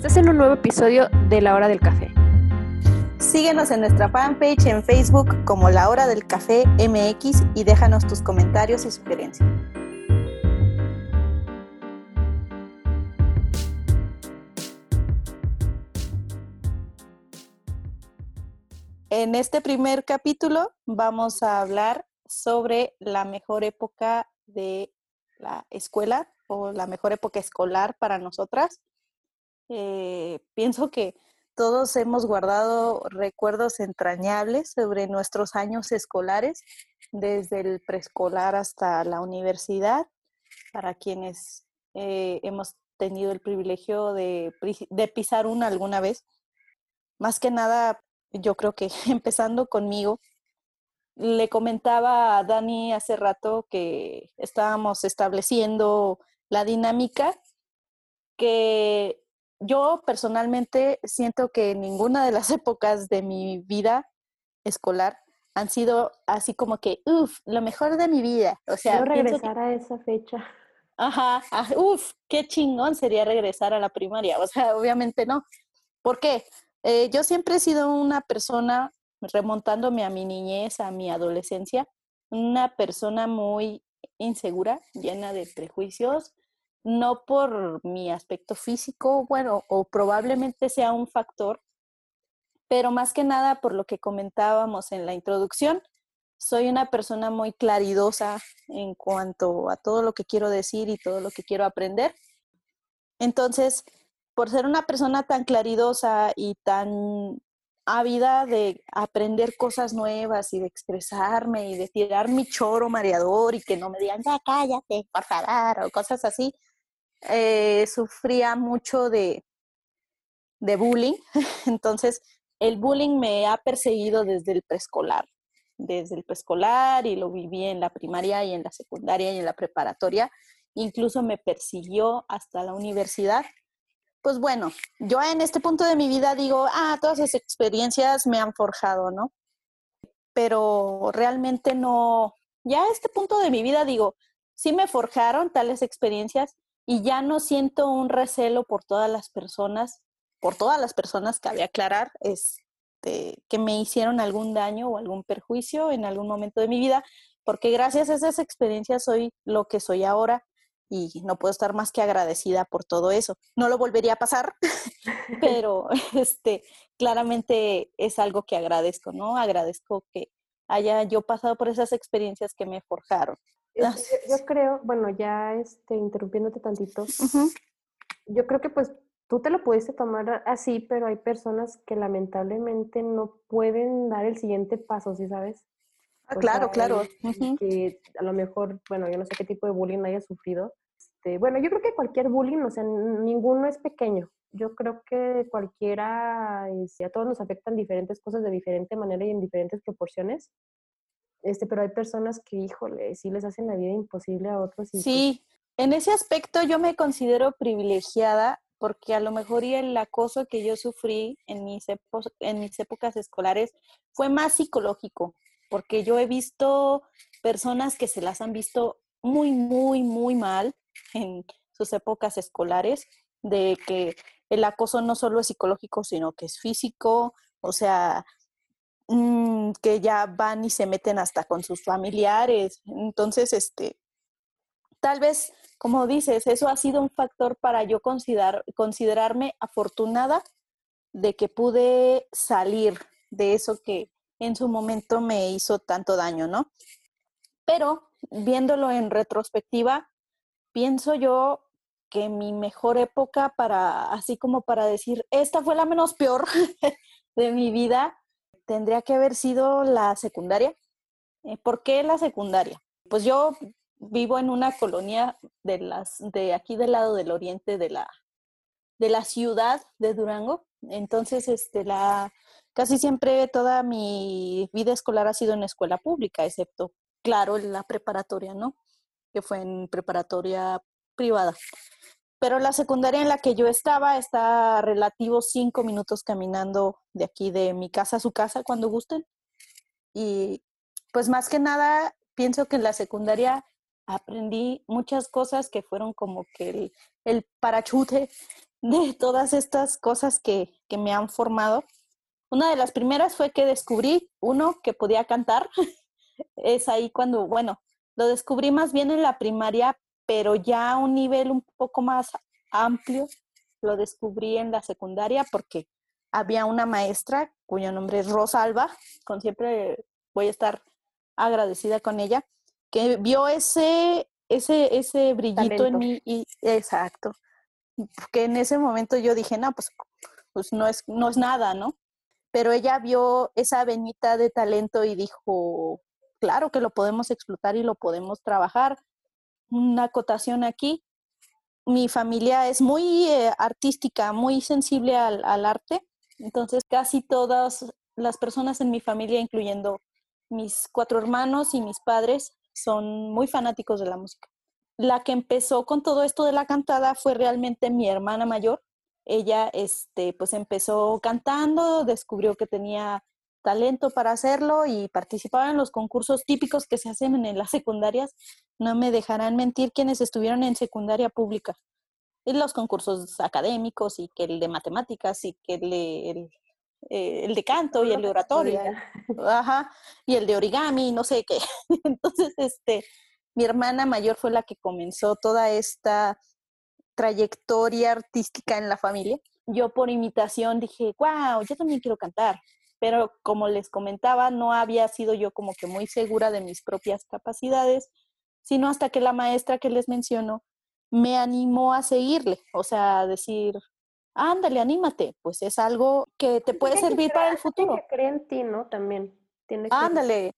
Estás en un nuevo episodio de La Hora del Café. Síguenos en nuestra fanpage en Facebook como La Hora del Café MX y déjanos tus comentarios y sugerencias. En este primer capítulo vamos a hablar sobre la mejor época de la escuela o la mejor época escolar para nosotras. Eh, pienso que todos hemos guardado recuerdos entrañables sobre nuestros años escolares, desde el preescolar hasta la universidad, para quienes eh, hemos tenido el privilegio de, de pisar una alguna vez. Más que nada, yo creo que empezando conmigo, le comentaba a Dani hace rato que estábamos estableciendo la dinámica que yo personalmente siento que ninguna de las épocas de mi vida escolar han sido así como que, uff, lo mejor de mi vida. O sea, Quiero regresar a esa fecha. Ajá, uff, qué chingón sería regresar a la primaria. O sea, obviamente no. ¿Por qué? Eh, yo siempre he sido una persona remontándome a mi niñez, a mi adolescencia, una persona muy insegura, llena de prejuicios, no por mi aspecto físico, bueno, o probablemente sea un factor, pero más que nada por lo que comentábamos en la introducción, soy una persona muy claridosa en cuanto a todo lo que quiero decir y todo lo que quiero aprender. Entonces, por ser una persona tan claridosa y tan ávida de aprender cosas nuevas y de expresarme y de tirar mi choro mareador y que no me digan, ya cállate, por favor, o cosas así, eh, sufría mucho de, de bullying. Entonces, el bullying me ha perseguido desde el preescolar, desde el preescolar y lo viví en la primaria y en la secundaria y en la preparatoria. Incluso me persiguió hasta la universidad pues bueno, yo en este punto de mi vida digo, ah, todas esas experiencias me han forjado, ¿no? Pero realmente no, ya a este punto de mi vida digo, sí me forjaron tales experiencias y ya no siento un recelo por todas las personas, por todas las personas, cabe aclarar, este, que me hicieron algún daño o algún perjuicio en algún momento de mi vida, porque gracias a esas experiencias soy lo que soy ahora y no puedo estar más que agradecida por todo eso. No lo volvería a pasar, pero este, claramente es algo que agradezco, ¿no? Agradezco que haya yo pasado por esas experiencias que me forjaron. Yo, creo, bueno, ya este, interrumpiéndote tantito, yo creo que pues tú te lo pudiste tomar así, pero hay personas que lamentablemente no pueden dar el siguiente paso, ¿sí sabes? Ah, claro, claro. Que a lo mejor, bueno, yo no sé qué tipo de bullying haya sufrido. Este, bueno, yo creo que cualquier bullying, o sea, ninguno es pequeño. Yo creo que cualquiera, este, a todos nos afectan diferentes cosas de diferente manera y en diferentes proporciones. Este, pero hay personas que, híjole, sí les hacen la vida imposible a otros. Pues sí, en ese aspecto yo me considero privilegiada porque a lo mejor y el acoso que yo sufrí en mis, en mis épocas escolares fue más psicológico, porque yo he visto personas que se las han visto muy, muy, muy mal en sus épocas escolares, de que el acoso no solo es psicológico, sino que es físico, o sea, mm, que ya van y se meten hasta con sus familiares. Entonces, este, tal vez, como dices, eso ha sido un factor para yo considerar, considerarme afortunada de que pude salir de eso que en su momento me hizo tanto daño, ¿no? Pero viéndolo en retrospectiva, pienso yo que mi mejor época para, así como para decir, esta fue la menos peor de mi vida, tendría que haber sido la secundaria. Eh, ¿Por qué la secundaria? Pues yo vivo en una colonia de las de aquí del lado del oriente de la de la ciudad de Durango. Entonces, este la casi siempre toda mi vida escolar ha sido en escuela pública, excepto claro, la preparatoria, ¿no? Que fue en preparatoria privada. Pero la secundaria en la que yo estaba está relativo cinco minutos caminando de aquí de mi casa a su casa cuando gusten. Y pues más que nada, pienso que en la secundaria aprendí muchas cosas que fueron como que el, el parachute de todas estas cosas que, que me han formado. Una de las primeras fue que descubrí, uno, que podía cantar. es ahí cuando, bueno, lo descubrí más bien en la primaria, pero ya a un nivel un poco más amplio. Lo descubrí en la secundaria porque había una maestra cuyo nombre es Rosa Alba, con siempre voy a estar agradecida con ella, que vio ese, ese, ese brillito en mí y exacto, que en ese momento yo dije, no, pues, pues no, es, no es nada, ¿no? Pero ella vio esa venita de talento y dijo, claro que lo podemos explotar y lo podemos trabajar. Una acotación aquí, mi familia es muy eh, artística, muy sensible al, al, arte, entonces casi todas las personas en mi familia, incluyendo mis cuatro hermanos y mis padres, son muy fanáticos de la música. La que empezó con todo esto de la cantada fue realmente mi hermana mayor. Ella, este, pues empezó cantando, descubrió que tenía talento para hacerlo y participaba en los concursos típicos que se hacen en las secundarias. No me dejarán mentir quienes estuvieron en secundaria pública. En los concursos académicos y que el de matemáticas y que el, el, eh, el de canto y el de oratoria, ajá, y el de origami, no sé qué. Entonces, este, mi hermana mayor fue la que comenzó toda esta trayectoria artística en la familia. Yo por imitación dije, wow, yo también quiero cantar. Pero como les comentaba, no había sido yo como que muy segura de mis propias capacidades, sino hasta que la maestra que les menciono me animó a seguirle, o sea, a decir, ándale, anímate, pues es algo que te puede servir para el futuro. Que cree en ti, ¿no? También. Tiene ándale,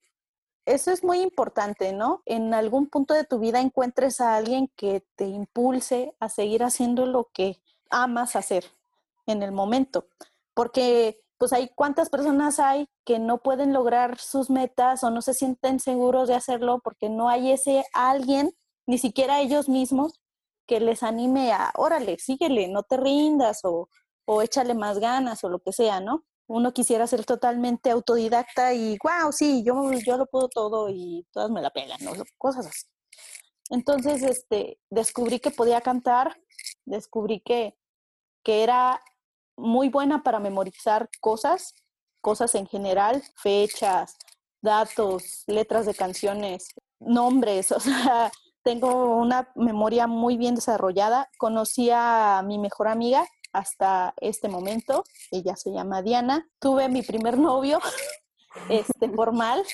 eso es muy importante, ¿no? En algún punto de tu vida encuentres a alguien que te impulse a seguir haciendo lo que amas hacer en el momento, porque pues hay cuántas personas hay que no pueden lograr sus metas o no se sienten seguros de hacerlo porque no hay ese alguien, ni siquiera ellos mismos, que les anime a, órale, síguele, no te rindas o, o échale más ganas o lo que sea, ¿no? Uno quisiera ser totalmente autodidacta y, wow, sí, yo, yo lo puedo todo y todas me la pegan, ¿no? Cosas así. Entonces, este, descubrí que podía cantar, descubrí que, que era muy buena para memorizar cosas, cosas en general, fechas, datos, letras de canciones, nombres, o sea, tengo una memoria muy bien desarrollada. Conocí a mi mejor amiga hasta este momento. Ella se llama Diana. Tuve mi primer novio este, formal.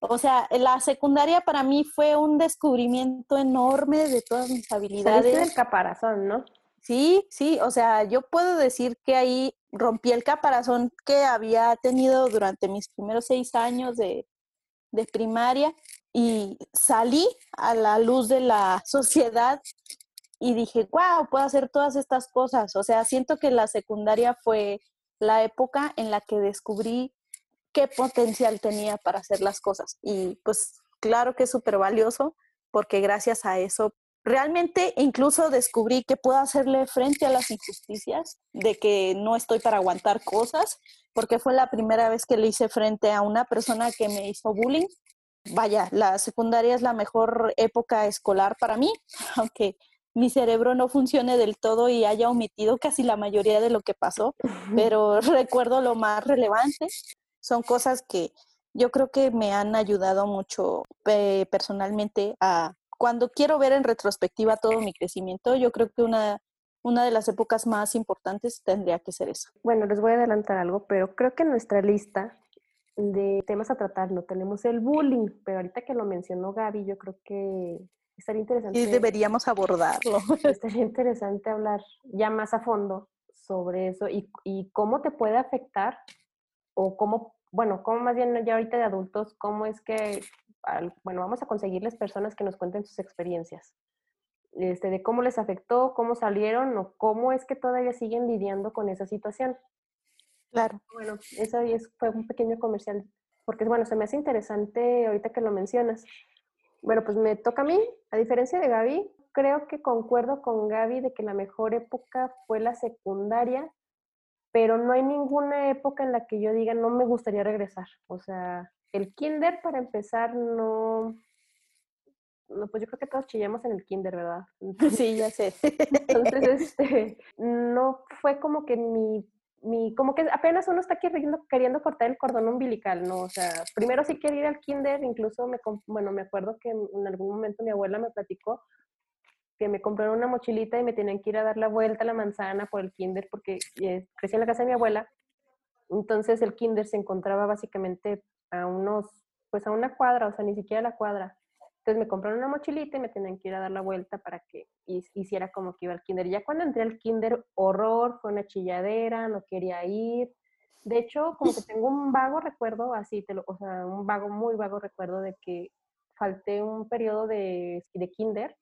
O sea, la secundaria para mí fue un descubrimiento enorme de todas mis habilidades. el caparazón, ¿no? Sí, sí, o sea, yo puedo decir que ahí rompí el caparazón que había tenido durante mis primeros seis años de, de primaria y salí a la luz de la sociedad y dije, wow, puedo hacer todas estas cosas. O sea, siento que la secundaria fue la época en la que descubrí qué potencial tenía para hacer las cosas. Y pues claro que es súper valioso porque gracias a eso realmente incluso descubrí que puedo hacerle frente a las injusticias, de que no estoy para aguantar cosas, porque fue la primera vez que le hice frente a una persona que me hizo bullying vaya, la secundaria es la mejor época escolar para mí, aunque mi cerebro no funcione del todo y haya omitido casi la mayoría de lo que pasó, pero recuerdo lo más relevante. Son cosas que yo creo que me han ayudado mucho eh, personalmente a cuando quiero ver en retrospectiva todo mi crecimiento, yo creo que una, una de las épocas más importantes tendría que ser eso. Bueno, les voy a adelantar algo, pero creo que nuestra lista de temas a tratar, no tenemos el bullying, pero ahorita que lo mencionó Gaby, yo creo que estaría interesante. Y deberíamos abordarlo. Estaría interesante hablar ya más a fondo sobre eso y, y cómo te puede afectar o cómo, bueno, cómo más bien ya ahorita de adultos, cómo es que, bueno, vamos a conseguirles personas que nos cuenten sus experiencias. Este, de cómo les afectó, cómo salieron o cómo es que todavía siguen lidiando con esa situación. Claro. Bueno, eso fue un pequeño comercial, porque bueno, se me hace interesante ahorita que lo mencionas. Bueno, pues me toca a mí, a diferencia de Gaby, creo que concuerdo con Gaby de que la mejor época fue la secundaria, pero no hay ninguna época en la que yo diga no me gustaría regresar. O sea, el kinder para empezar no, no, pues yo creo que todos chillamos en el kinder, ¿verdad? Sí, ya sé. Entonces, este, no fue como que mi, mi, como que apenas uno está queriendo, queriendo cortar el cordón umbilical, ¿no? O sea, primero sí quería ir al kinder, incluso me, bueno, me acuerdo que en algún momento mi abuela me platicó que me compraron una mochilita y me tenían que ir a dar la vuelta a la manzana por el kinder porque eh, crecí en la casa de mi abuela. Entonces el kinder se encontraba básicamente a unos, pues a una cuadra, o sea, ni siquiera a la cuadra. Entonces me compraron una mochilita y me tenían que ir a dar la vuelta para que hiciera como que iba al kinder. Ya cuando entré al kinder, horror, fue una chilladera, no quería ir. De hecho, como que tengo un vago recuerdo, así, te lo, o sea, un vago, muy vago recuerdo de que falté un periodo de, de kinder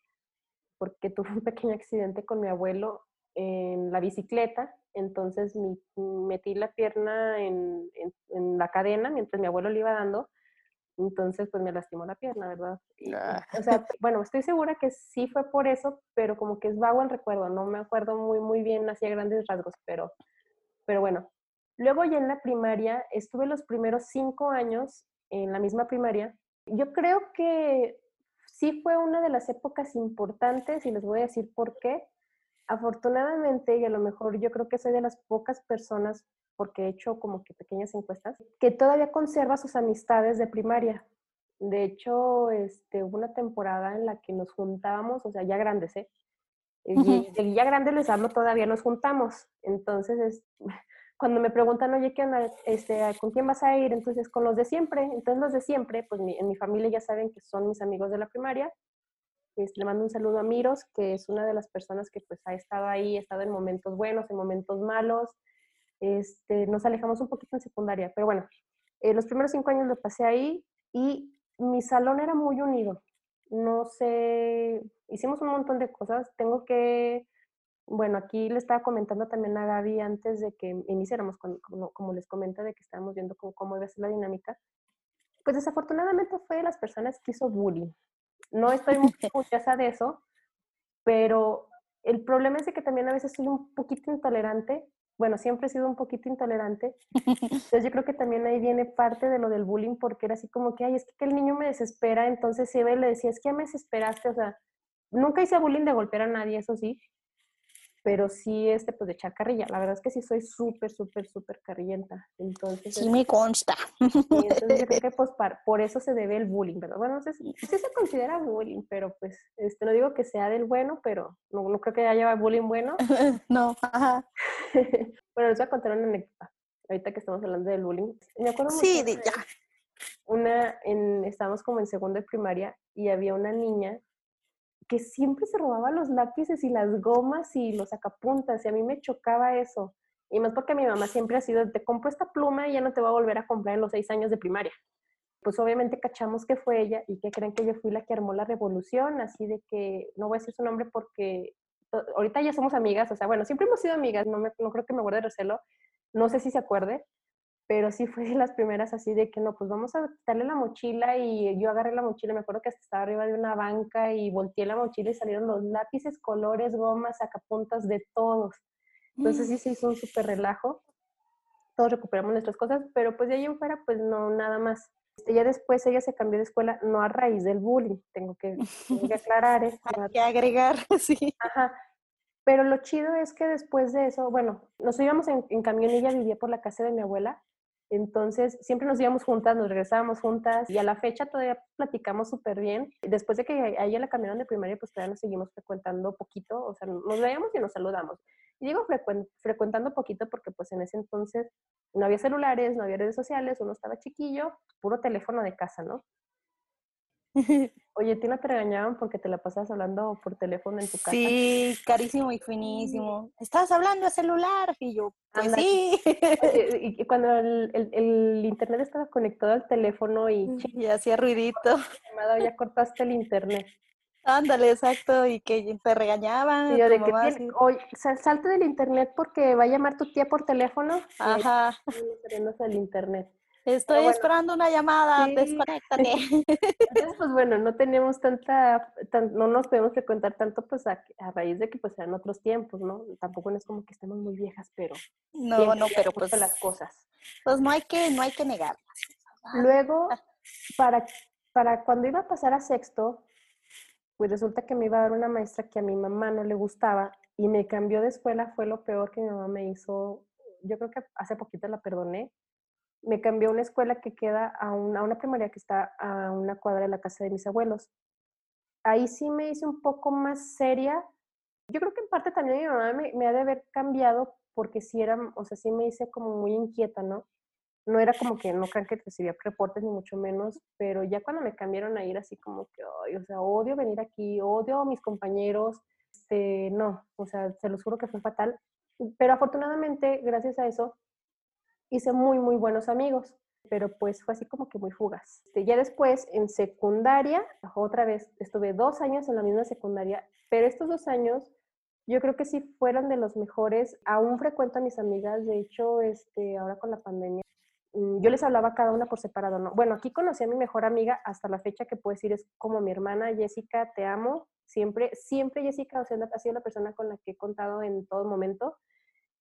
porque tuve un pequeño accidente con mi abuelo en la bicicleta, entonces metí la pierna en, en, la cadena mientras mi abuelo le iba dando entonces, pues me lastimó la pierna, ¿verdad? Ah. O sea, bueno, estoy segura que sí fue por eso, pero como que es vago el recuerdo, no me acuerdo muy, muy bien, hacía grandes rasgos, pero, pero bueno. Luego ya en la primaria, estuve los primeros cinco años en la misma primaria. Yo creo que sí fue una de las épocas importantes y les voy a decir por qué. Afortunadamente, y a lo mejor yo creo que soy de las pocas personas porque he hecho como que pequeñas encuestas, que todavía conserva sus amistades de primaria. De hecho, este, hubo una temporada en la que nos juntábamos, o sea, ya grandes, ¿eh? Y, ya grandes les hablo, todavía nos juntamos. Entonces, es, cuando me preguntan, oye, ¿qué onda? Este, ¿Con quién vas a ir? Entonces, con los de siempre. Entonces, los de siempre, pues en mi familia ya saben que son mis amigos de la primaria. Le mando un saludo a Miros, que es una de las personas que pues ha estado ahí, ha estado en momentos buenos, en momentos malos, este, nos alejamos un poquito en secundaria, pero bueno, eh, los primeros cinco años lo pasé ahí y mi salón era muy unido. No sé, hicimos un montón de cosas. Tengo que, bueno, aquí le estaba comentando también a Gaby antes de que iniciáramos, como, les comenta, de que estábamos viendo cómo, cómo iba a ser la dinámica. Pues desafortunadamente fue de las personas que hizo bullying. No estoy muy orgullosa de eso, pero el problema es que también a veces soy un poquito intolerante bueno, siempre he sido un poquito intolerante. Entonces yo creo que también ahí viene parte de lo del bullying, porque era así como que, ay, es que el niño me desespera, entonces Eva le decía, es que ya me desesperaste, o sea, nunca hice bullying de golpear a nadie, eso sí, pero sí, este, pues de echar carrilla. La verdad es que sí soy súper, súper, súper carrillenta. Entonces, sí me consta. entonces yo creo que pues por eso se debe el bullying, ¿verdad? Bueno, no sé sí se considera bullying, pero pues, este, no digo que sea del bueno, pero no, no creo que haya bullying bueno. no, ajá. bueno, les voy a contar una anécdota. Ahorita que estamos hablando del bullying. Me acuerdo Sí, ya. Una, en, estábamos como en segundo de primaria y había una niña que siempre se robaba los lápices y las gomas y los sacapuntas, y a mí me chocaba eso. Y más porque mi mamá siempre ha sido, te compro esta pluma y ya no te va a volver a comprar en los seis años de primaria. Pues obviamente cachamos que fue ella y que creen que yo fui la que armó la revolución, así de que no voy a decir su nombre porque ahorita ya somos amigas, o sea, bueno, siempre hemos sido amigas, no, me, no creo que me acuerde de Roselo, no sé si se acuerde, pero sí fue de las primeras así de que no, pues vamos a quitarle la mochila y yo agarré la mochila, me acuerdo que hasta estaba arriba de una banca y volteé la mochila y salieron los lápices, colores, gomas, sacapuntas de todos. Entonces sí se hizo un súper relajo. Todos recuperamos nuestras cosas, pero pues de ahí en fuera, pues no, nada más. Este, ya después ella se cambió de escuela, no a raíz del bullying, tengo que, aclarar. ¿eh? Hay que agregar, sí. Ajá, pero lo chido es que después de eso, bueno, nos íbamos en, en, camión, ella vivía por la casa de mi abuela entonces, siempre nos íbamos juntas, nos regresábamos juntas y a la fecha todavía platicamos súper bien. Después de que a ella la cambiaron de primaria, pues todavía nos seguimos frecuentando poquito, o sea, nos veíamos y nos saludamos. Y digo frecuentando poquito porque pues en ese entonces no había celulares, no había redes sociales, uno estaba chiquillo, puro teléfono de casa, ¿no? Oye, ¿ti no te regañaban porque te la pasabas hablando por teléfono en tu casa? Sí, carísimo y finísimo. ¿Estabas hablando de celular? Y yo, pues sí. y cuando el, internet estaba conectado al teléfono y... Y hacía ruidito. Ya cortaste el internet. Ándale, exacto, y que te regañaban. De que oye, salte del internet porque va a llamar tu tía por teléfono. Ajá. Y el internet. Estoy esperando una llamada, desconéctate. Entonces, pues bueno, no tenemos tanta, no nos podemos frecuentar tanto pues a, raíz de que pues eran otros tiempos, ¿no? Tampoco es como que estemos muy viejas, pero no, no, pero pues las cosas. Pues no hay que, no hay que negarlas. Luego, para, para cuando iba a pasar a sexto, pues resulta que me iba a dar una maestra que a mi mamá no le gustaba y me cambió de escuela, fue lo peor que mi mamá me hizo. Yo creo que hace poquito la perdoné. Me cambió a una escuela que queda a una, a una primaria que está a una cuadra de la casa de mis abuelos. Ahí sí me hice un poco más seria. Yo creo que en parte también mi mamá me, ha de haber cambiado porque sí era, o sea, sí me hice como muy inquieta, ¿no? no era como que no crean que recibía reportes ni mucho menos, pero ya cuando me cambiaron a ir así como que, ay, o sea, odio venir aquí, odio a mis compañeros, este, no, o sea, se los juro que fue fatal, pero afortunadamente, gracias a eso, hice muy, muy buenos amigos, pero pues fue así como que muy fugaz. Este, ya después, en secundaria, otra vez, estuve dos años en la misma secundaria, pero estos dos años yo creo que sí fueron de los mejores. Aún frecuento a mis amigas, de hecho, este, ahora con la pandemia, Mm, yo les hablaba a cada una por separado, ¿no? Bueno, aquí conocí a mi mejor amiga hasta la fecha que puedo decir es como mi hermana Jessica, te amo. Siempre, siempre Jessica, o sea, ha sido la persona con la que he contado en todo momento.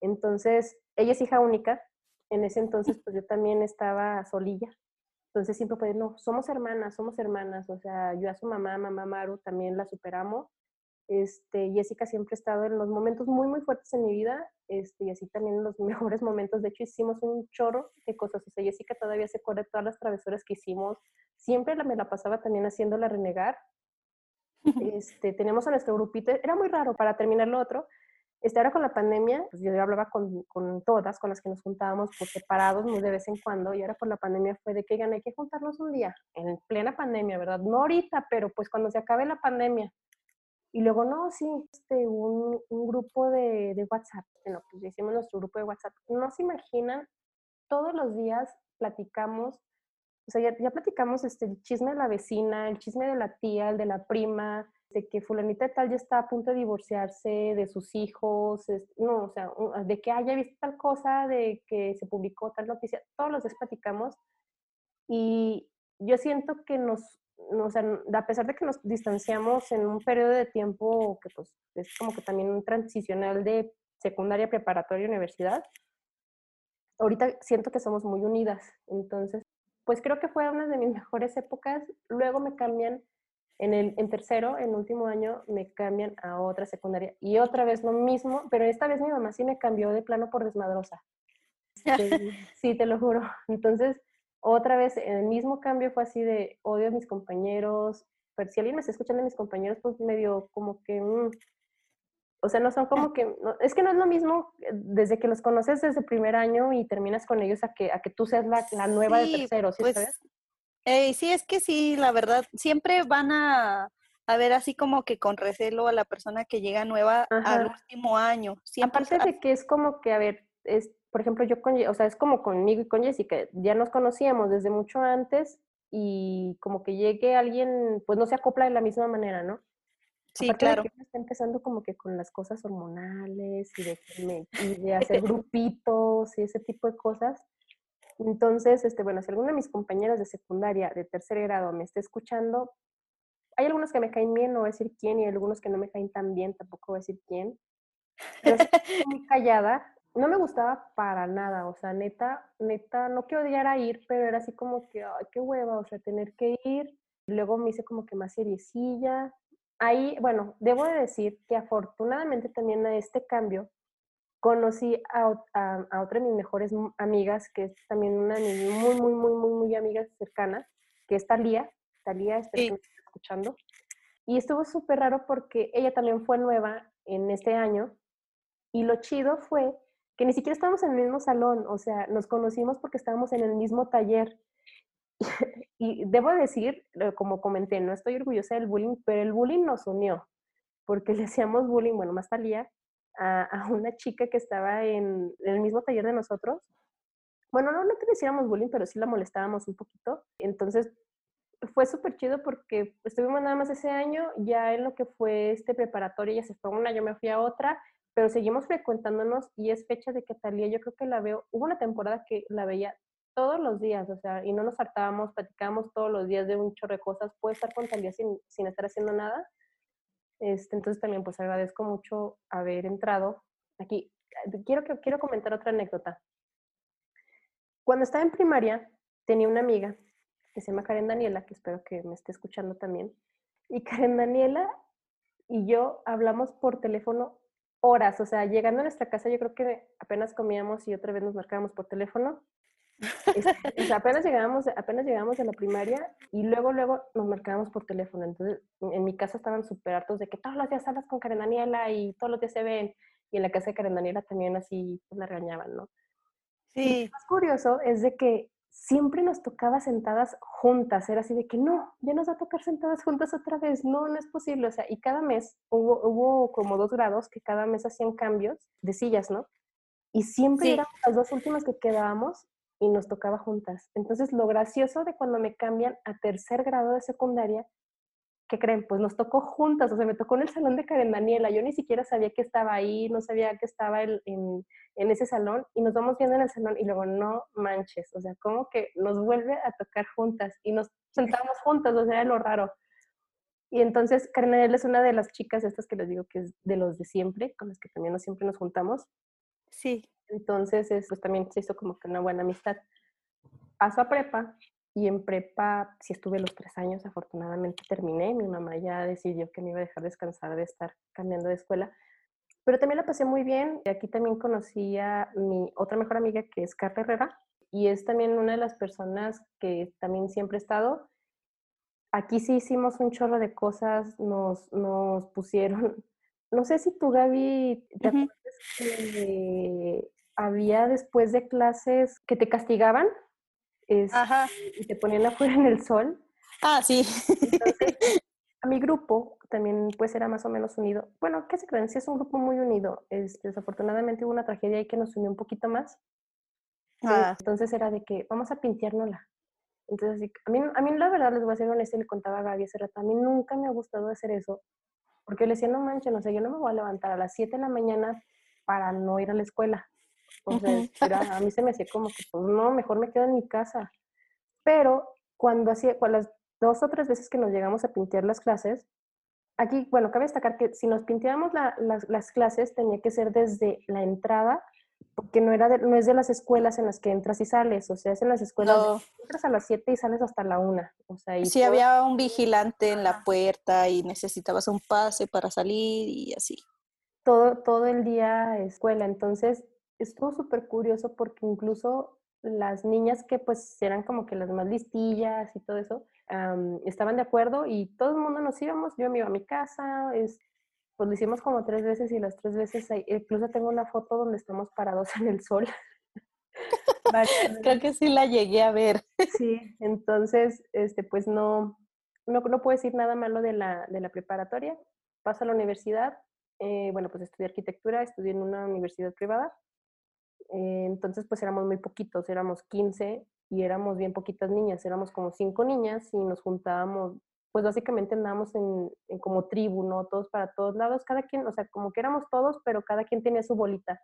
Entonces, ella es hija única. En ese entonces, pues yo también estaba solilla. Entonces siempre fue, no, somos hermanas, somos hermanas. O sea, yo a su mamá, mamá Maru, también la superamo. Este, Jessica siempre ha estado en los momentos muy, muy fuertes en mi vida este, y así también en los mejores momentos. De hecho, hicimos un chorro de cosas. O sea, Jessica todavía se acuerda de todas las travesuras que hicimos. Siempre la, me la pasaba también haciéndola renegar. Este, tenemos a nuestro grupito. Era muy raro para terminar lo otro. Este, ahora con la pandemia, pues yo hablaba con, con, todas, con las que nos juntábamos por separados muy de vez en cuando, y ahora por la pandemia fue de que, hay que juntarnos un día, en plena pandemia, ¿verdad? No ahorita, pero pues cuando se acabe la pandemia, y luego, no, sí, este, un, un grupo de, de, WhatsApp, bueno, pues hicimos nuestro grupo de WhatsApp. No se imaginan, todos los días platicamos, o sea, ya, ya, platicamos este, el chisme de la vecina, el chisme de la tía, el de la prima, de que fulanita de tal ya está a punto de divorciarse, de sus hijos, es, no, o sea, de que haya visto tal cosa, de que se publicó tal noticia, todos los días platicamos. Y yo siento que nos o sea, a pesar de que nos distanciamos en un periodo de tiempo que pues es como que también un transicional de secundaria, preparatoria, universidad, ahorita siento que somos muy unidas. Entonces, pues creo que fue una de mis mejores épocas. Luego me cambian en el en tercero, en último año, me cambian a otra secundaria y otra vez lo mismo, pero esta vez mi mamá sí me cambió de plano por desmadrosa. Sí, sí te lo juro. Entonces, otra vez, el mismo cambio fue así de odio a mis compañeros, pero si alguien me está escuchando a mis compañeros, pues medio como que, mm, o sea, no son como que, es que no es lo mismo eh, desde que los conoces desde el primer año y terminas con ellos a que, a que tú seas la, la nueva de tercero, ¿sí pues, sabes? Eh, sí, es que sí, la verdad, siempre van a, a ver así como que con recelo a la persona que llega nueva al último año. Siempre Aparte de que es como que, a ver, es, por ejemplo, yo con, o sea, es como conmigo y con Jessica, ya nos conocíamos desde mucho antes y como que llegue alguien, pues no se acopla de la misma manera, ¿no? Sí, claro. De que está empezando como que con las cosas hormonales y de, y de hacer grupitos y ese tipo de cosas. Entonces, este, bueno, si alguna de mis compañeras de secundaria, de tercer grado, me está escuchando, hay algunos que me caen bien, no voy a decir quién, y algunos que no me caen tan bien, tampoco voy a decir quién. Pero estoy muy callada no me gustaba para nada, o sea, neta, neta, no que odiara ir, pero era así como que, ay, qué hueva, o sea, tener que ir. Luego me hice como que más seriecilla. Ahí, bueno, debo de decir que afortunadamente también a este cambio conocí a, a, otra de mis mejores amigas, que es también una de mis muy, muy, muy, muy, muy amigas cercanas, que es Talía. Talía, está escuchando. Y estuvo súper raro porque ella también fue nueva en este año. Y lo chido fue que ni siquiera estábamos en el mismo salón, o sea, nos conocimos porque estábamos en el mismo taller. y debo decir, eh, como comenté, no estoy orgullosa del bullying, pero el bullying nos unió, porque le hacíamos bullying, bueno, más talía, a, una chica que estaba en, el mismo taller de nosotros. Bueno, no, no que le hiciéramos bullying, pero sí la molestábamos un poquito. Entonces, fue súper chido porque estuvimos nada más ese año, ya en lo que fue este preparatorio, ella se fue una, yo me fui a otra, pero seguimos frecuentándonos y es fecha de que Talía yo creo que la veo, hubo una temporada que la veía todos los días, o sea, y no nos hartábamos, platicábamos todos los días de un chorro de cosas, puede estar con Talía sin, sin estar haciendo nada. Este, entonces también pues agradezco mucho haber entrado aquí. Quiero, quiero comentar otra anécdota. Cuando estaba en primaria, tenía una amiga que se llama Karen Daniela, que espero que me esté escuchando también, Y Karen Daniela y yo hablamos por teléfono horas, o sea, llegando a nuestra casa yo creo que apenas comíamos y otra vez nos marcábamos por teléfono. O sea, apenas llegábamos, apenas llegábamos a la primaria y luego, luego nos marcábamos por teléfono. Entonces, en mi casa estaban súper hartos de que todos los días hablas con Karen Daniela y todos los días se ven. Y en la casa de Karen Daniela también así pues, la regañaban, ¿no? Sí. lo más curioso es de que siempre nos tocaba sentadas juntas, era así de que no, ya nos va a tocar sentadas juntas otra vez, no, no es posible, o sea, y cada mes hubo, hubo como dos grados que cada mes hacían cambios de sillas, ¿no? Y siempre Sí. éramos las dos últimas que quedábamos y nos tocaba juntas. Entonces, lo gracioso de cuando me cambian a tercer grado de secundaria, ¿qué creen? Pues nos tocó juntas, o sea, me tocó en el salón de Karen Daniela, yo ni siquiera sabía que estaba ahí, no sabía que estaba el- en, en ese salón y nos vamos viendo en el salón y luego no manches, o sea, como que nos vuelve a tocar juntas y nos sentamos juntas, o sea, era lo raro. Y entonces Karen Daniela es una de las chicas estas que les digo que es de los de siempre, con las que también nos, siempre nos juntamos. Sí. Entonces, es, pues también se hizo como que una buena amistad. Paso a prepa y en prepa, sí estuve los tres años, afortunadamente terminé. Mi mamá ya decidió que me iba a dejar descansar de estar cambiando de escuela. Pero también la pasé muy bien. Aquí también conocí a mi otra mejor amiga que es Carla Herrera y es también una de las personas que también siempre he estado. Aquí sí hicimos un chorro de cosas, nos, nos pusieron, no sé si tú Gaby, ¿te Ujú. acuerdas que había después de clases que te castigaban este, Ajá. y te ponían afuera en el sol? Ah, sí. Entonces, a mi grupo también pues era más o menos unido. Bueno, ¿qué se creen? Sí es un grupo muy unido. Este, desafortunadamente hubo una tragedia ahí que nos unió un poquito más. Ah, Entonces era de que vamos a pinteárnosla. Entonces, a mí, a mí la verdad les voy a ser honesta y le contaba a Gaby hace rato, a mí nunca me ha gustado hacer eso, porque yo le decía, no manches, no sé, yo no me voy a levantar a las 7 de la mañana para no ir a la escuela. O sea, era- a mí se me hacía como que, pues no, mejor me quedo en mi casa. Pero cuando hacía, con las dos o tres veces que nos llegamos a pintear las clases, aquí, bueno, cabe destacar que si nos pinteábamos la- las, las clases, tenía que ser desde la entrada, porque no, era de- no es de las escuelas en las que entras y sales, o sea, es en las escuelas no. entras a las 7 y sales hasta la 1. O sea, Sí, todo- había un vigilante en la puerta y necesitabas un pase para salir y así. todo, todo el día escuela. Entonces, estuvo súper curioso porque incluso las niñas que pues eran como que las más listillas y todo eso, am, estaban de acuerdo y todo el mundo nos íbamos. Yo me iba a mi casa, es, pues lo hicimos como tres veces y las tres veces, ahí- incluso tengo una foto donde estamos parados en el sol. Creo que sí la llegué a ver. Sí, entonces, este, pues no, no, no puedo decir nada malo de la, de la preparatoria. Paso a la universidad, eh, bueno, pues estudié arquitectura, estudié en una universidad privada. Eh, entonces, pues éramos muy poquitos, éramos 15 y éramos bien poquitas niñas, éramos como cinco niñas y nos juntábamos, pues básicamente andábamos en, como tribu, ¿no? Todos para todos lados, cada quien, o sea, como que éramos todos, pero cada quien tenía su bolita.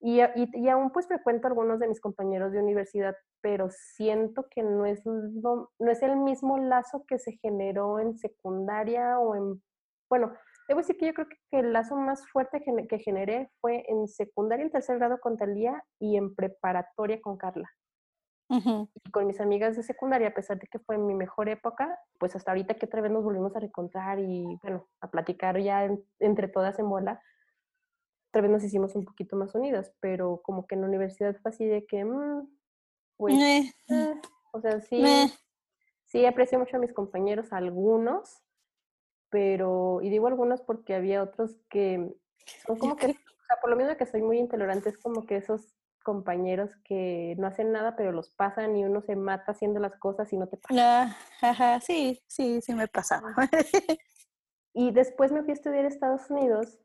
Y, y, aún pues frecuento algunos de mis compañeros de universidad, pero siento que no es, no es el mismo lazo que se generó en secundaria o en, bueno, debo decir que yo creo que, que el lazo más fuerte que, que generé fue en secundaria, en tercer grado con Talía y en preparatoria con Carla. Y con mis amigas de secundaria, a pesar de que fue mi mejor época, pues hasta ahorita que otra vez nos volvimos a reencontrar y bueno, a platicar ya en- entre todas en bola, otra vez nos hicimos un poquito más unidas, pero como que en la universidad fue así de que, mm, pues, Eh, o sea, sí, meh. sí aprecio mucho a mis compañeros, algunos, pero, y digo algunos porque había otros que son como que, o sea, por lo mismo que soy muy intolerante, es como que esos compañeros que no hacen nada, pero los pasan y uno se mata haciendo las cosas y no te pasa. Ah, sí, sí, sí me pasaba. Y después me fui a estudiar a Estados Unidos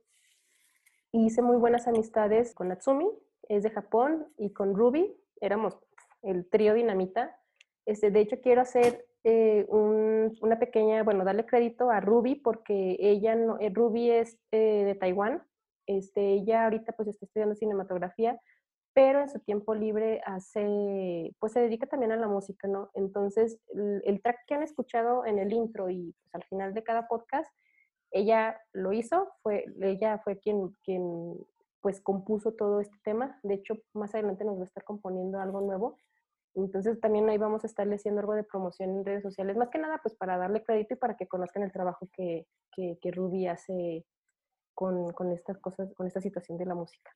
y hice muy buenas amistades con Natsumi, es de Japón, y con Ruby, éramos el trío dinamita. Este, de hecho, quiero hacer eh, un- una pequeña, bueno, darle crédito a Ruby porque ella, no, eh, Ruby es eh, de Taiwán, este, ella ahorita pues está estudiando cinematografía, pero en su tiempo libre hace, pues se dedica también a la música, ¿no? Entonces, el, track que han escuchado en el intro y pues, al final de cada podcast, ella lo hizo, fue, ella fue quien, quien pues compuso todo este tema. De hecho, más adelante nos va a estar componiendo algo nuevo. Entonces también ahí vamos a estarle haciendo algo de promoción en redes sociales, más que nada pues para darle crédito y para que conozcan el trabajo que, que, que Ruby hace con, con, estas cosas, con esta situación de la música.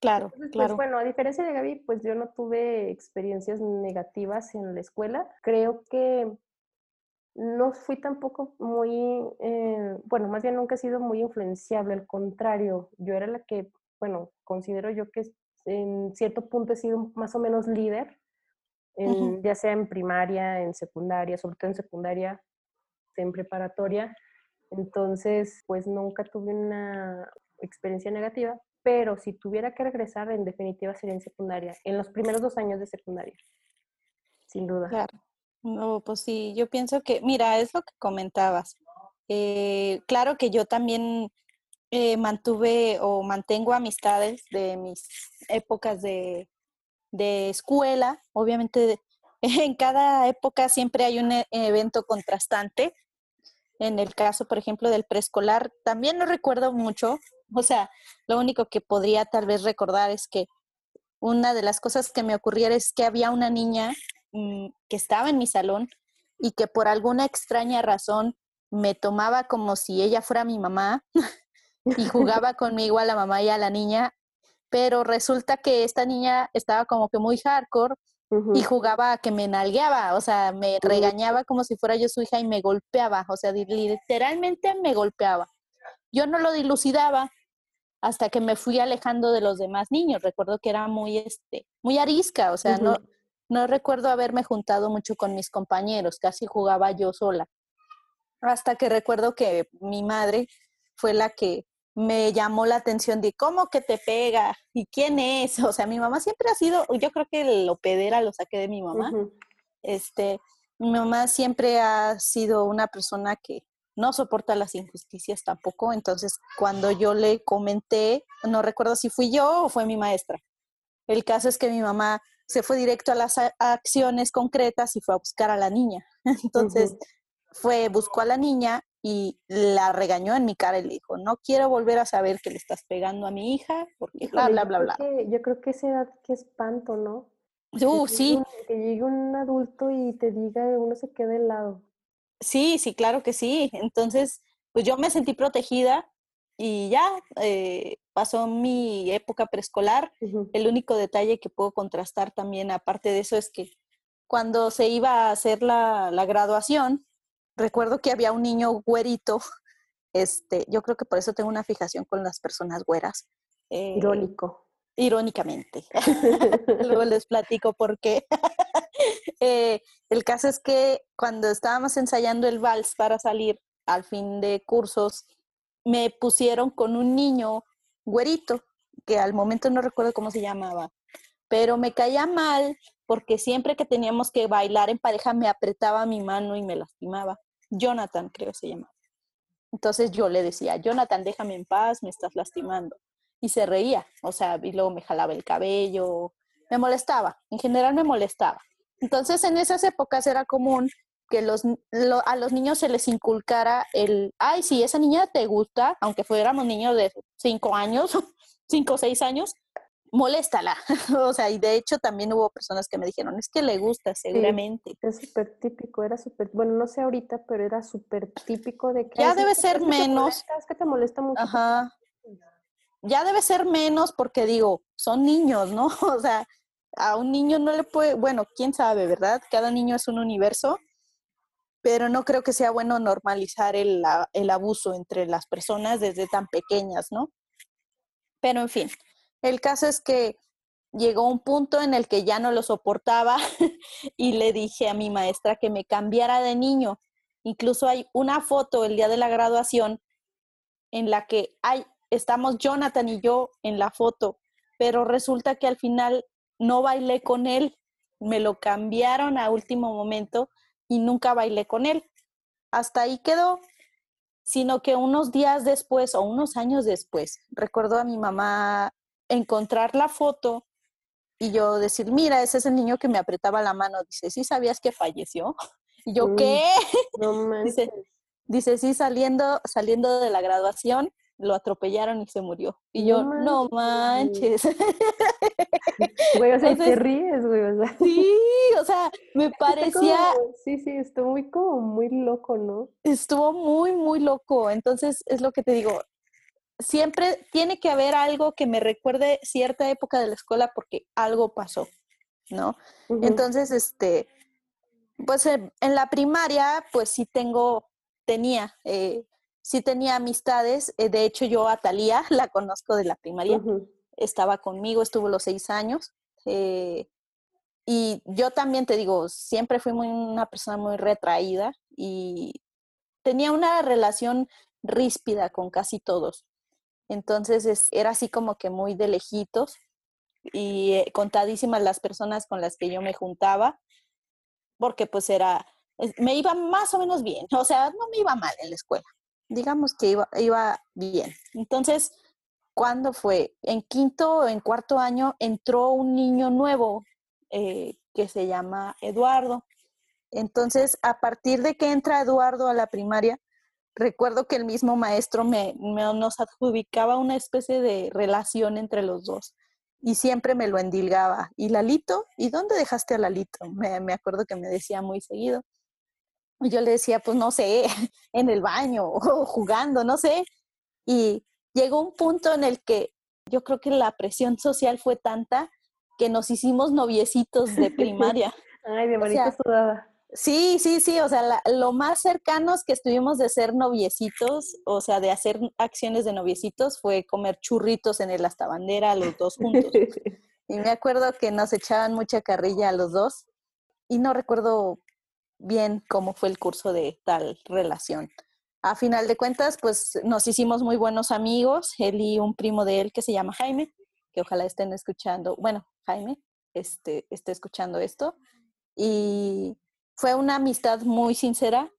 Claro, Entonces, claro. Pues bueno, a diferencia de Gaby, pues yo no tuve experiencias negativas en la escuela. Creo que no fui tampoco muy, eh, bueno, más bien nunca he sido muy influenciable, al contrario, yo era la que, bueno, considero yo que en cierto punto he sido más o menos líder, en, uh -huh. ya sea en primaria, en secundaria, sobre todo en secundaria, en preparatoria. Entonces, pues nunca tuve una experiencia negativa, pero si tuviera que regresar, en definitiva sería en secundaria, en los primeros dos años de secundaria, sin duda. Claro. No, pues sí, yo pienso que, mira, es lo que comentabas. Eh, claro que yo también eh, mantuve o mantengo amistades de mis épocas de, de escuela. Obviamente, en cada época siempre hay un e evento contrastante. En el caso, por ejemplo, del preescolar, también no recuerdo mucho. O sea, lo único que podría tal vez recordar es que una de las cosas que me ocurriera es que había una niña que estaba en mi salón y que por alguna extraña razón me tomaba como si ella fuera mi mamá y jugaba conmigo a la mamá y a la niña, pero resulta que esta niña estaba como que muy hardcore uh -huh. y jugaba a que me nalgueaba, o sea, me regañaba como si fuera yo su hija y me golpeaba, o sea, literalmente me golpeaba. Yo no lo dilucidaba hasta que me fui alejando de los demás niños. Recuerdo que era muy, este, muy arisca, o sea, uh -huh. no, no recuerdo haberme juntado mucho con mis compañeros, casi jugaba yo sola. Hasta que recuerdo que mi madre fue la que me llamó la atención de cómo que te pega y quién es. O sea, mi mamá siempre ha sido, yo creo que lo pedera lo saqué de mi mamá. Uh -huh. Este, mi mamá siempre ha sido una persona que no soporta las injusticias tampoco. Entonces, cuando yo le comenté, no recuerdo si fui yo o fue mi maestra. El caso es que mi mamá se fue directo a las acciones concretas y fue a buscar a la niña. Entonces, uh -huh. fue, buscó a la niña y la regañó en mi cara y le dijo, no quiero volver a saber que le estás pegando a mi hija, porque bla, bla, bla, bla. Que, yo creo que esa edad, qué espanto, ¿no? Uh, que sí. Un, que llegue un adulto y te diga, uno se queda helado. Sí, sí, claro que sí. Entonces, pues yo me sentí protegida y ya eh, pasó mi época preescolar. Uh -huh. El único detalle que puedo contrastar también, aparte de eso, es que cuando se iba a hacer la, la graduación, recuerdo que había un niño güerito. Este, yo creo que por eso tengo una fijación con las personas güeras. Eh, Irónico. Irónicamente. Luego les platico por qué. eh, el caso es que cuando estábamos ensayando el vals para salir al fin de cursos, me pusieron con un niño güerito, que al momento no recuerdo cómo se llamaba, pero me caía mal porque siempre que teníamos que bailar en pareja me apretaba mi mano y me lastimaba. Jonathan, creo se llamaba. Entonces yo le decía, Jonathan, déjame en paz, me estás lastimando. Y se reía, o sea, y luego me jalaba el cabello, me molestaba, en general me molestaba. Entonces en esas épocas era común que los, lo, a los niños se les inculcara el, ay, si esa niña te gusta, aunque fuéramos niños de cinco años, cinco o seis años, moléstala. o sea, y de hecho también hubo personas que me dijeron, es que le gusta seguramente. Sí, es súper típico, era súper, bueno, no sé ahorita, pero era súper típico de que... Ya debe ser menos. Molesta, es que te molesta mucho. Ajá. Ya debe ser menos porque digo, son niños, ¿no? o sea, a un niño no le puede, bueno, quién sabe, ¿verdad? Cada niño es un universo, pero no creo que sea bueno normalizar el, el abuso entre las personas desde tan pequeñas, ¿no? Pero en fin, el caso es que llegó un punto en el que ya no lo soportaba y le dije a mi maestra que me cambiara de niño. Incluso hay una foto el día de la graduación en la que hay, estamos Jonathan y yo en la foto, pero resulta que al final no bailé con él, me lo cambiaron a último momento y nunca bailé con él. Hasta ahí quedó, sino que unos días después o unos años después, recuerdo a mi mamá encontrar la foto y yo decir, mira, ese es el niño que me apretaba la mano. Dice, ¿sí sabías que falleció? Y yo, ¿qué? No dice, dice, sí, saliendo, saliendo de la graduación, lo atropellaron y se murió. Y yo, no manches. Güey, o sea, te ríes, güey, o sea. Sí, o sea, me parecía... sí, sí, estuvo muy como muy loco, ¿no? Estuvo muy, muy loco. Entonces, es lo que te digo, siempre tiene que haber algo que me recuerde cierta época de la escuela porque algo pasó, ¿no? Entonces, este, pues en, la primaria, pues sí tengo, tenía, eh, sí tenía amistades. Eh, de hecho, yo a Talía la conozco de la primaria. Estaba conmigo, estuvo los seis años. Eh, y yo también te digo, siempre fui muy, una persona muy retraída y tenía una relación ríspida con casi todos. Entonces era así como que muy de lejitos y eh, contadísimas las personas con las que yo me juntaba, porque pues era, me iba más o menos bien, o sea, no me iba mal en la escuela, digamos que iba, iba bien. Entonces, ¿cuándo fue? En quinto o en cuarto año entró un niño nuevo eh, que se llama Eduardo. Entonces, a partir de que entra Eduardo a la primaria, recuerdo que el mismo maestro me, nos adjudicaba una especie de relación entre los dos y siempre me lo endilgaba. ¿Y Lalito? ¿Y dónde dejaste a Lalito? Me, me acuerdo que me decía muy seguido. Y yo le decía, pues no sé, en el baño o jugando, no sé. Y llegó un punto en el que yo creo que la presión social fue tanta que nos hicimos noviecitos de primaria. Ay, de manita sudada. Sí, sí, sí, o sea, lo más cercanos que estuvimos de ser noviecitos, o sea, de hacer acciones de noviecitos, fue comer churritos en el astabandera los dos juntos. y me acuerdo que nos echaban mucha carrilla a los dos y no recuerdo bien cómo fue el curso de tal relación. A final de cuentas, pues nos hicimos muy buenos amigos, él y un primo de él que se llama Jaime, que ojalá estén escuchando, bueno, Jaime, este, esté escuchando esto. Y fue una amistad muy sincera.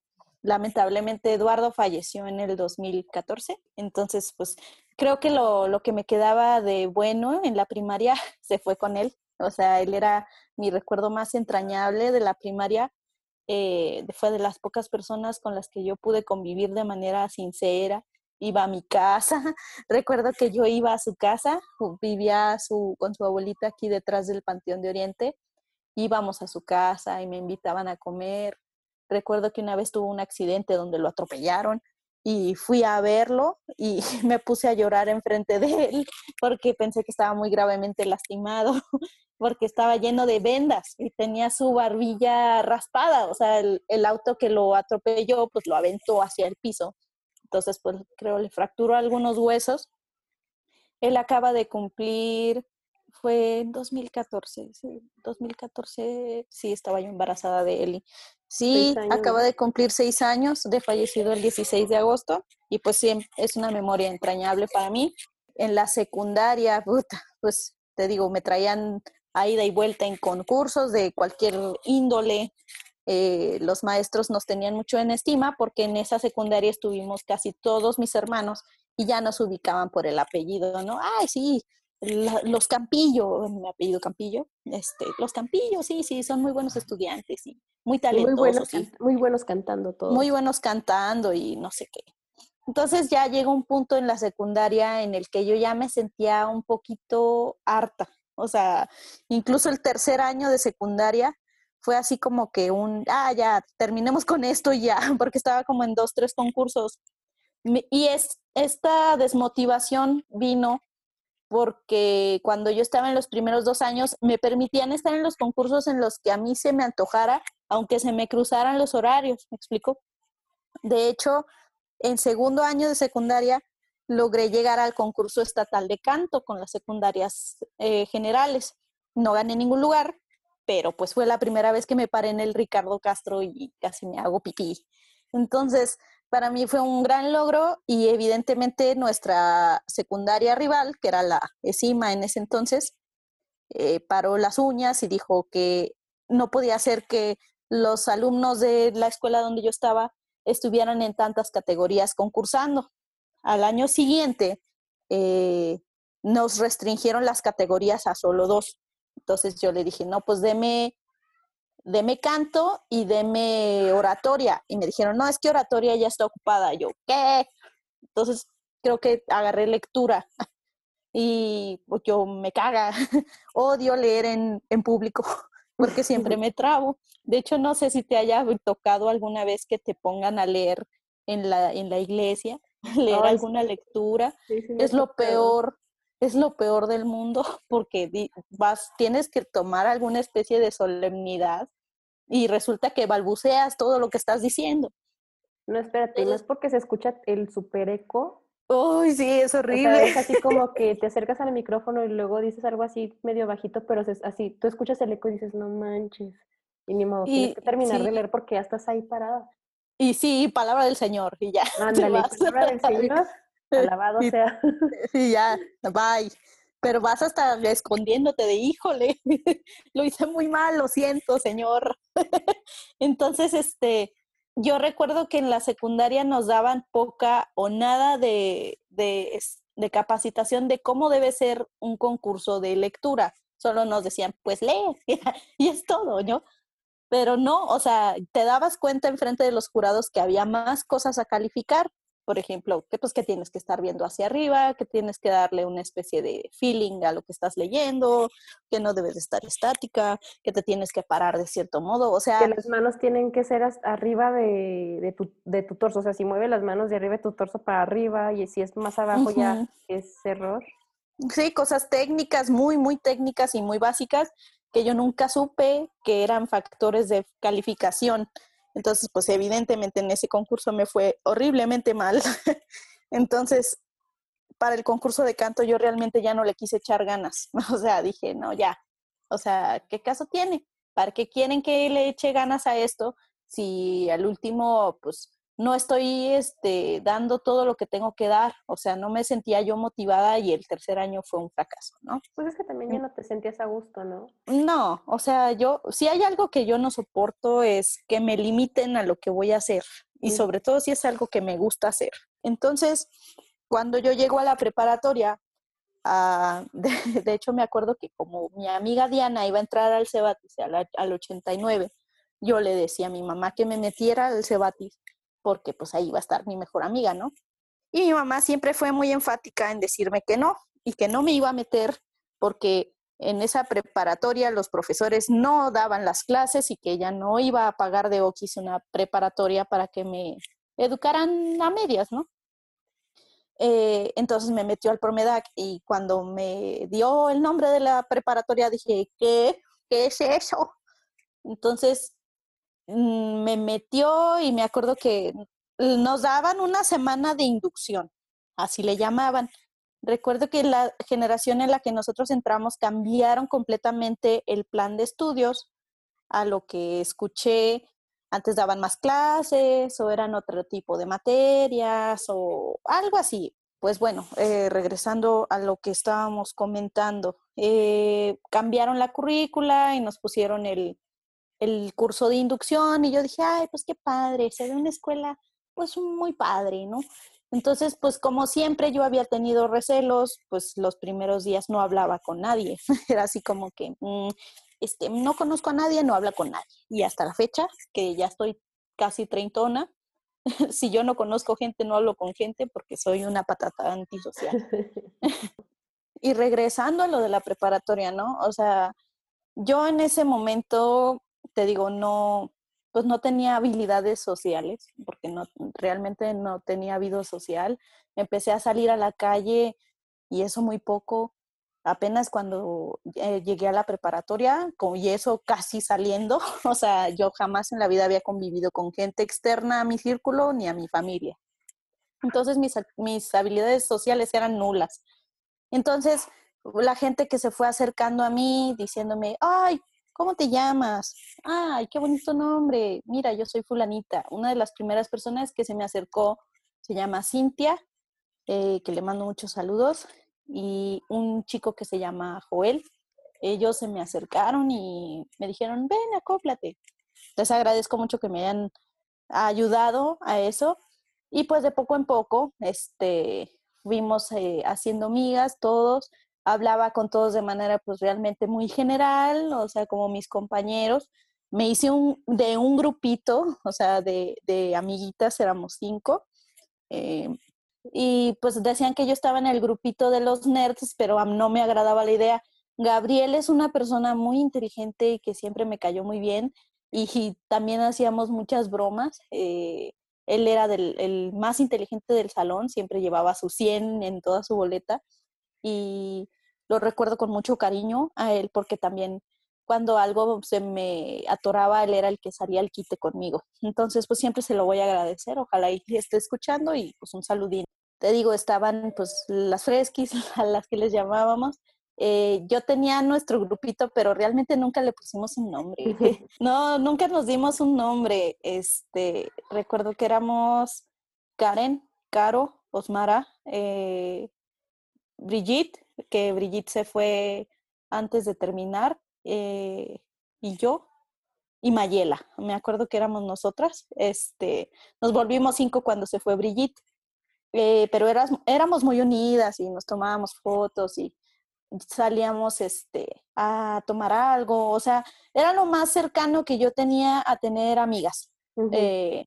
Lamentablemente Eduardo falleció en el 2014, entonces pues creo que lo, lo que me quedaba de bueno en la primaria se fue con él. O sea, él era mi recuerdo más entrañable de la primaria. Eh, fue de las pocas personas con las que yo pude convivir de manera sincera. Iba a mi casa. Recuerdo que yo iba a su casa, vivía su, con su abuelita aquí detrás del Panteón de Oriente íbamos a su casa y me invitaban a comer. Recuerdo que una vez tuvo un accidente donde lo atropellaron y fui a verlo y me puse a llorar enfrente de él porque pensé que estaba muy gravemente lastimado, porque estaba lleno de vendas y tenía su barbilla raspada, o sea, el, el auto que lo atropelló pues lo aventó hacia el piso. Entonces, pues creo le fracturó algunos huesos. Él acaba de cumplir fue en 2014, sí, 2014, sí, estaba yo embarazada de Eli. Sí, acaba de cumplir seis años de fallecido el 16 de agosto y pues sí, es una memoria entrañable para mí. En la secundaria, puta, pues te digo, me traían a ida y vuelta en concursos de cualquier índole. Eh, los maestros nos tenían mucho en estima porque en esa secundaria estuvimos casi todos mis hermanos y ya nos ubicaban por el apellido, ¿no? Ay, sí, los Campillo, mi apellido Campillo, este, los Campillos, sí, sí, son muy buenos estudiantes y muy talentosos. Muy buenos, muy buenos cantando todos. Muy buenos cantando y no sé qué. Entonces ya llegó un punto en la secundaria en el que yo ya me sentía un poquito harta. O sea, incluso el tercer año de secundaria fue así como que un, ah, ya, terminemos con esto y ya, porque estaba como en dos, tres concursos. Y es, esta desmotivación vino porque cuando yo estaba en los primeros dos años me permitían estar en los concursos en los que a mí se me antojara, aunque se me cruzaran los horarios, ¿me explico? De hecho, en segundo año de secundaria logré llegar al concurso estatal de canto con las secundarias eh, generales. No gané ningún lugar, pero pues fue la primera vez que me paré en el Ricardo Castro y casi me hago pipí. Entonces, para mí fue un gran logro y evidentemente nuestra secundaria rival, que era la ESIMA en ese entonces, eh, paró las uñas y dijo que no podía ser que los alumnos de la escuela donde yo estaba estuvieran en tantas categorías concursando. Al año siguiente eh, nos restringieron las categorías a solo dos. Entonces yo le dije, no, pues deme deme canto y deme oratoria. Y me dijeron, no, es que oratoria ya está ocupada. Yo, ¿qué? Entonces, creo que agarré lectura y pues, yo me caga, odio leer en, en público porque siempre me trabo. De hecho, no sé si te haya tocado alguna vez que te pongan a leer en la, en la iglesia, leer alguna lectura. es lo peor, es lo peor del mundo porque vas, tienes que tomar alguna especie de solemnidad y resulta que balbuceas todo lo que estás diciendo. No, espérate, no es porque se escucha el super eco. Uy, sí, es horrible. es así como que te acercas al micrófono y luego dices algo así medio bajito, pero es así, tú escuchas el eco y dices, no manches. Y ni modo, tienes que terminar de leer porque ya estás ahí parada. Y sí, palabra del Señor, y ya. Ándale, palabra del Señor, alabado sea. Y ya, bye. Pero vas hasta escondiéndote de, híjole, lo hice muy mal, lo siento, Señor. Entonces, este, yo recuerdo que en la secundaria nos daban poca o nada de, de, de capacitación de cómo debe ser un concurso de lectura. Solo nos decían, pues lee, y es todo, ¿no? pero no, o sea, te dabas cuenta en frente de los jurados que había más cosas a calificar. Por ejemplo, que pues que tienes que estar viendo hacia arriba, que tienes que darle una especie de feeling a lo que estás leyendo, que no debes estar estática, que te tienes que parar de cierto modo, o sea... Que las manos tienen que ser arriba de, tu, de tu torso, o sea, si mueve las manos de arriba de tu torso para arriba y si es más abajo ya es error. Sí, cosas técnicas, muy, muy técnicas y muy básicas que yo nunca supe que eran factores de calificación. Entonces, pues evidentemente en ese concurso me fue horriblemente mal. Entonces, para el concurso de canto yo realmente ya no le quise echar ganas. O sea, dije, no, ya. O sea, ¿qué caso tiene? ¿Para qué quieren que le eche ganas a esto si al último, pues, no estoy este, dando todo lo que tengo que dar, o sea, no me sentía yo motivada y el tercer año fue un fracaso, ¿no? Pues es que también ya mm. no te sentías a gusto, ¿no? No, o sea, yo, si hay algo que yo no soporto es que me limiten a lo que voy a hacer y sobre todo si es algo que me gusta hacer. Entonces, cuando yo llego a la preparatoria, ah, de, hecho me acuerdo que como mi amiga Diana iba a entrar al Cebatis al, al 89, yo le decía a mi mamá que me metiera al Cebatis porque pues ahí va a estar mi mejor amiga, ¿no? Y mi mamá siempre fue muy enfática en decirme que no y que no me iba a meter porque en esa preparatoria los profesores no daban las clases y que ella no iba a pagar de Oquis una preparatoria para que me educaran a medias, ¿no? Eh, entonces me metió al Promedac y cuando me dio el nombre de la preparatoria dije, ¿qué? ¿Qué es eso? Entonces me metió y me acuerdo que nos daban una semana de inducción, así le llamaban. Recuerdo que la generación en la que nosotros entramos cambiaron completamente el plan de estudios a lo que escuché. Antes daban más clases o eran otro tipo de materias o algo así. Pues bueno, eh, regresando a lo que estábamos comentando, eh, cambiaron la currícula y nos pusieron el, el curso de inducción y yo dije, ay, pues qué padre, se ve una escuela pues muy padre, ¿no? Entonces, pues como siempre yo había tenido recelos, pues los primeros días no hablaba con nadie. Era así como que, mm, este, no conozco a nadie, no habla con nadie. Y hasta la fecha, que ya estoy casi treintona, si yo no conozco gente, no hablo con gente porque soy una patata antisocial. y regresando a lo de la preparatoria, ¿no? O sea, yo en ese momento te digo, no, pues no tenía habilidades sociales, porque no, realmente no tenía vida social. Empecé a salir a la calle y eso muy poco. Apenas cuando eh, llegué a la preparatoria, y eso casi saliendo, o sea, yo jamás en la vida había convivido con gente externa a mi círculo ni a mi familia. Entonces mis, mis habilidades sociales eran nulas. Entonces, la gente que se fue acercando a mí diciéndome, ay, ¿Cómo te llamas? Ay, qué bonito nombre. Mira, yo soy fulanita. Una de las primeras personas que se me acercó se llama Cintia, eh, que le mando muchos saludos, y un chico que se llama Joel. Ellos se me acercaron y me dijeron, ven, acóplate. Les agradezco mucho que me hayan ayudado a eso. Y pues de poco en poco, este, fuimos eh, haciendo migas todos hablaba con todos de manera pues realmente muy general, o sea, como mis compañeros. Me hice un, de un grupito, o sea, de, de amiguitas, éramos cinco. Eh, y pues decían que yo estaba en el grupito de los nerds, pero no me agradaba la idea. Gabriel es una persona muy inteligente y que siempre me cayó muy bien y, también hacíamos muchas bromas. Eh, él era del, el más inteligente del salón, siempre llevaba su 100 en toda su boleta y lo recuerdo con mucho cariño a él porque también cuando algo se me atoraba, él era el que salía al quite conmigo. Entonces, pues siempre se lo voy a agradecer. Ojalá y esté escuchando y pues un saludín. Te digo, estaban pues las fresquis a las que les llamábamos. Eh, yo tenía nuestro grupito, pero realmente nunca le pusimos un nombre. no, nunca nos dimos un nombre. Este, recuerdo que éramos Karen, Caro, Osmara, eh, Brigitte, que Brigitte se fue antes de terminar, eh, y yo, y Mayela. Me acuerdo que éramos nosotras. Este, nos volvimos cinco cuando se fue Brigitte, eh, pero eras, éramos muy unidas y nos tomábamos fotos y salíamos este, a tomar algo. O sea, era lo más cercano que yo tenía a tener amigas. Eh,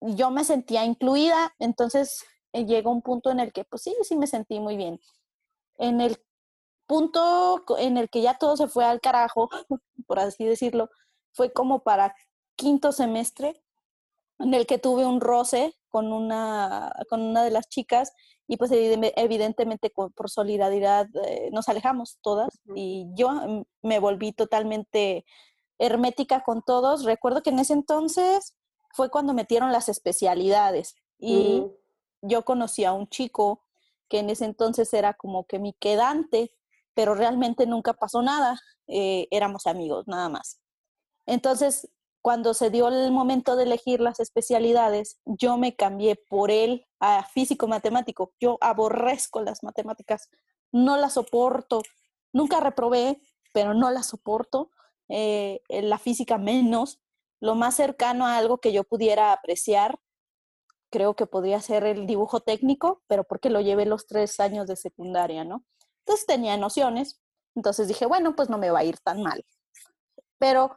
yo me sentía incluida, entonces llegó un punto en el que, pues sí, sí me sentí muy bien. En el punto en el que ya todo se fue al carajo, por así decirlo, fue como para quinto semestre, en el que tuve un roce con una, con una de las chicas y pues evidentemente por solidaridad eh, nos alejamos todas y yo mm, me volví totalmente hermética con todos. Recuerdo que en ese entonces fue cuando metieron las especialidades y yo conocí a un chico que en ese entonces era como que mi quedante pero realmente nunca pasó nada, eh, éramos amigos, nada más. Entonces, cuando se dio el momento de elegir las especialidades, yo me cambié por él a físico-matemático. Yo aborrezco las matemáticas, no las soporto, nunca reprobé, pero no las soporto, eh, la física menos. Lo más cercano a algo que yo pudiera apreciar, creo que podría ser el dibujo técnico, pero porque lo llevé los tres años de secundaria, ¿no? Entonces tenía nociones, entonces dije, bueno, pues no me va a ir tan mal. Pero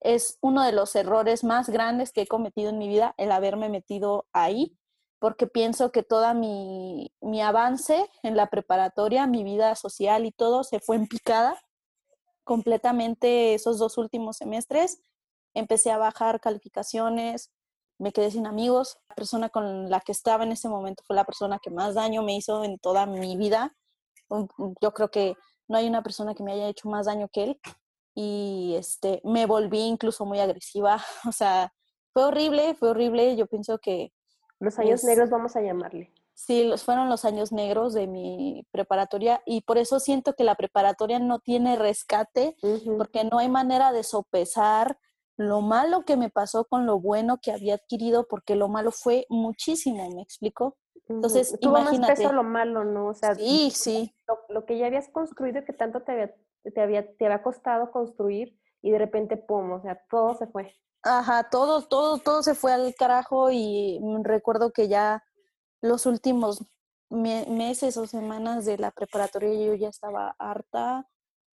es uno de los errores más grandes que he cometido en mi vida el haberme metido ahí, porque pienso que toda mi, mi avance en la preparatoria, mi vida social y todo se fue en picada completamente esos dos últimos semestres. Empecé a bajar calificaciones, me quedé sin amigos. La persona con la que estaba en ese momento fue la persona que más daño me hizo en toda mi vida. Yo creo que no hay una persona que me haya hecho más daño que él. Y este me volví incluso muy agresiva, o sea, fue horrible, fue horrible, yo pienso que los años negros vamos a llamarle. Sí, los, fueron los años negros de mi preparatoria. Y por eso siento que la preparatoria no tiene rescate porque no hay manera de sopesar lo malo que me pasó con lo bueno que había adquirido porque lo malo fue muchísimo, ¿me explico? Entonces, Tuvo imagínate. más peso lo malo, ¿no? O sea, sí, sí. Lo, que ya habías construido que tanto te había, te había, te había costado construir y de repente, pum, o sea, todo se fue. Ajá, todo, todo, todo se fue al carajo y recuerdo que ya los últimos meses o semanas de la preparatoria yo ya estaba harta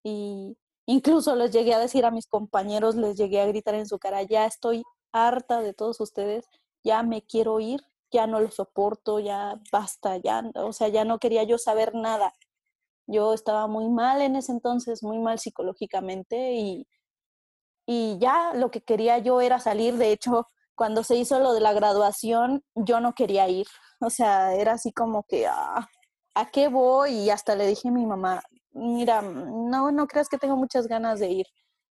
y incluso les llegué a decir a mis compañeros, les llegué a gritar en su cara, ya estoy harta de todos ustedes, ya me quiero ir, ya no lo soporto, ya basta, ya, o sea, ya no quería yo saber nada. Yo estaba muy mal en ese entonces, muy mal psicológicamente y, y ya lo que quería yo era salir. De hecho, cuando se hizo lo de la graduación, yo no quería ir. O sea, era así como que, ah, ¿a qué voy? Y hasta le dije a mi mamá, mira, no, no creas que tengo muchas ganas de ir.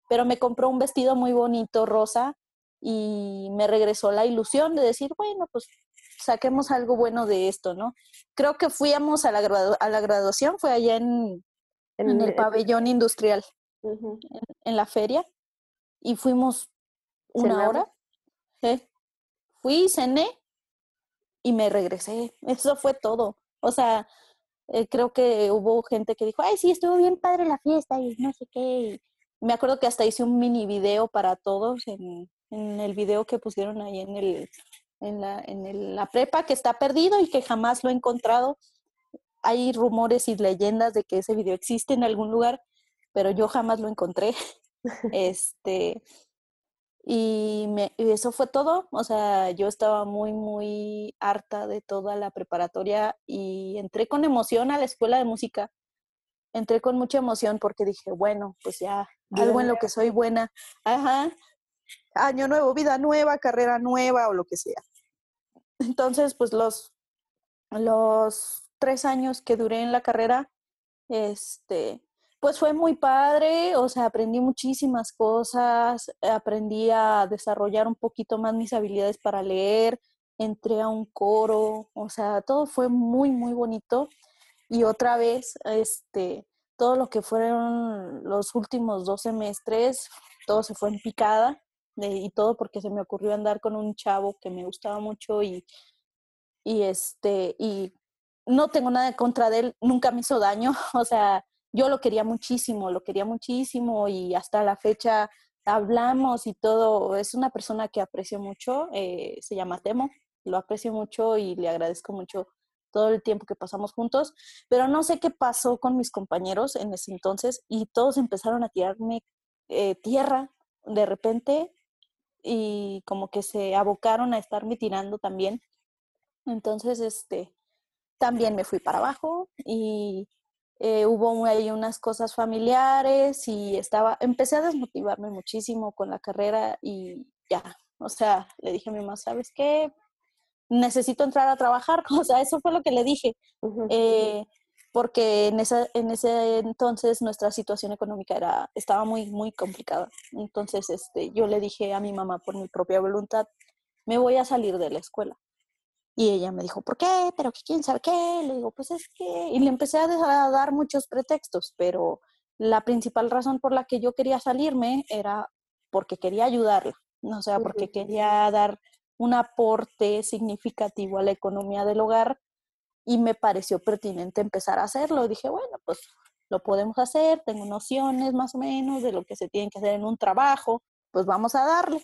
Pero me compró un vestido muy bonito, rosa, y me regresó la ilusión de decir, bueno, pues saquemos algo bueno de esto, ¿no? Creo que fuimos a la, a la graduación, fue allá en, en, el pabellón industrial, en, la feria, y fuimos una hora. Fui, cené y me regresé. Eso fue todo. O sea, eh, creo que hubo gente que dijo, ay, sí, estuvo bien padre la fiesta y no sé qué. me acuerdo que hasta hice un mini video para todos en, en el video que pusieron ahí en el en la, en la prepa que está perdido y que jamás lo he encontrado. Hay rumores y leyendas de que ese video existe en algún lugar, pero yo jamás lo encontré. este, Y, me, y eso fue todo. O sea, yo estaba muy, muy harta de toda la preparatoria y entré con emoción a la escuela de música. Entré con mucha emoción porque dije, bueno, pues ya, algo en lo que soy buena. Ajá. Año nuevo, vida nueva, carrera nueva o lo que sea. Entonces, pues los, los tres años que duré en la carrera, este, pues fue muy padre, o sea, aprendí muchísimas cosas, aprendí a desarrollar un poquito más mis habilidades para leer, entré a un coro, o sea, todo fue muy, muy bonito. Y otra vez, este, todo lo que fueron los últimos dos semestres, todo se fue en picada, y todo porque se me ocurrió andar con un chavo que me gustaba mucho y, y este, y no tengo nada contra de él, nunca me hizo daño, o sea, yo lo quería muchísimo, lo quería muchísimo y hasta la fecha hablamos y todo. Es una persona que aprecio mucho, eh, se llama Temo, lo aprecio mucho y le agradezco mucho todo el tiempo que pasamos juntos, pero no sé qué pasó con mis compañeros en ese entonces y todos empezaron a tirarme eh, tierra de repente y como que se abocaron a estarme tirando también. Entonces, este, también me fui para abajo y eh, hubo ahí unas cosas familiares y estaba, empecé a desmotivarme muchísimo con la carrera y ya, o sea, le dije a mi mamá, ¿sabes qué? Necesito entrar a trabajar, o sea, eso fue lo que le dije, eh, porque en, esa, en ese entonces nuestra situación económica era, estaba muy, muy complicada. Entonces, este, yo le dije a mi mamá por mi propia voluntad, me voy a salir de la escuela. Y ella me dijo, ¿por qué? ¿Pero quién sabe qué? Le digo, pues es que... Y le empecé a dar muchos pretextos, pero la principal razón por la que yo quería salirme era porque quería ayudarla, o sea, porque quería dar un aporte significativo a la economía del hogar y me pareció pertinente empezar a hacerlo. Dije, bueno, pues lo podemos hacer, tengo nociones más o menos de lo que se tiene que hacer en un trabajo, pues vamos a darle.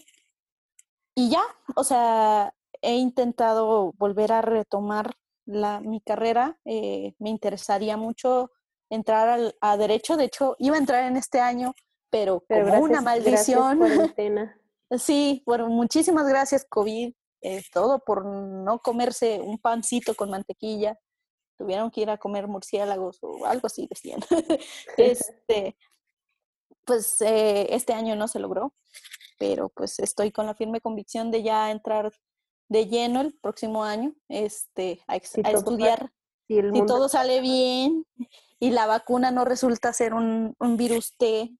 Y ya, o sea, he intentado volver a retomar la, mi carrera. Eh, me interesaría mucho entrar al, a derecho. De hecho, iba a entrar en este año, pero, como una maldición. sí, bueno, muchísimas gracias, COVID. Eh, todo por no comerse un pancito con mantequilla. Tuvieron que ir a comer murciélagos o algo así, decían. este, pues eh, este año no se logró, pero pues estoy con la firme convicción de ya entrar de lleno el próximo año este, a, estudiar. Si, todo sale bien y la vacuna no resulta ser un, virus T.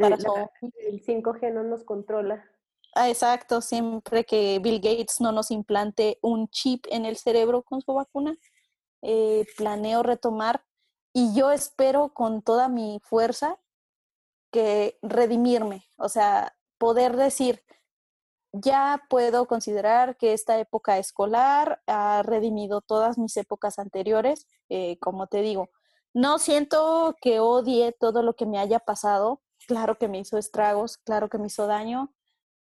Para el 5G no nos controla. Ah, exacto, siempre que Bill Gates no nos implante un chip en el cerebro con su vacuna, eh, planeo retomar y yo espero con toda mi fuerza que redimirme, o sea, poder decir, ya puedo considerar que esta época escolar ha redimido todas mis épocas anteriores. Eh, como te digo, no siento que odie todo lo que me haya pasado. Claro que me hizo estragos, claro que me hizo daño,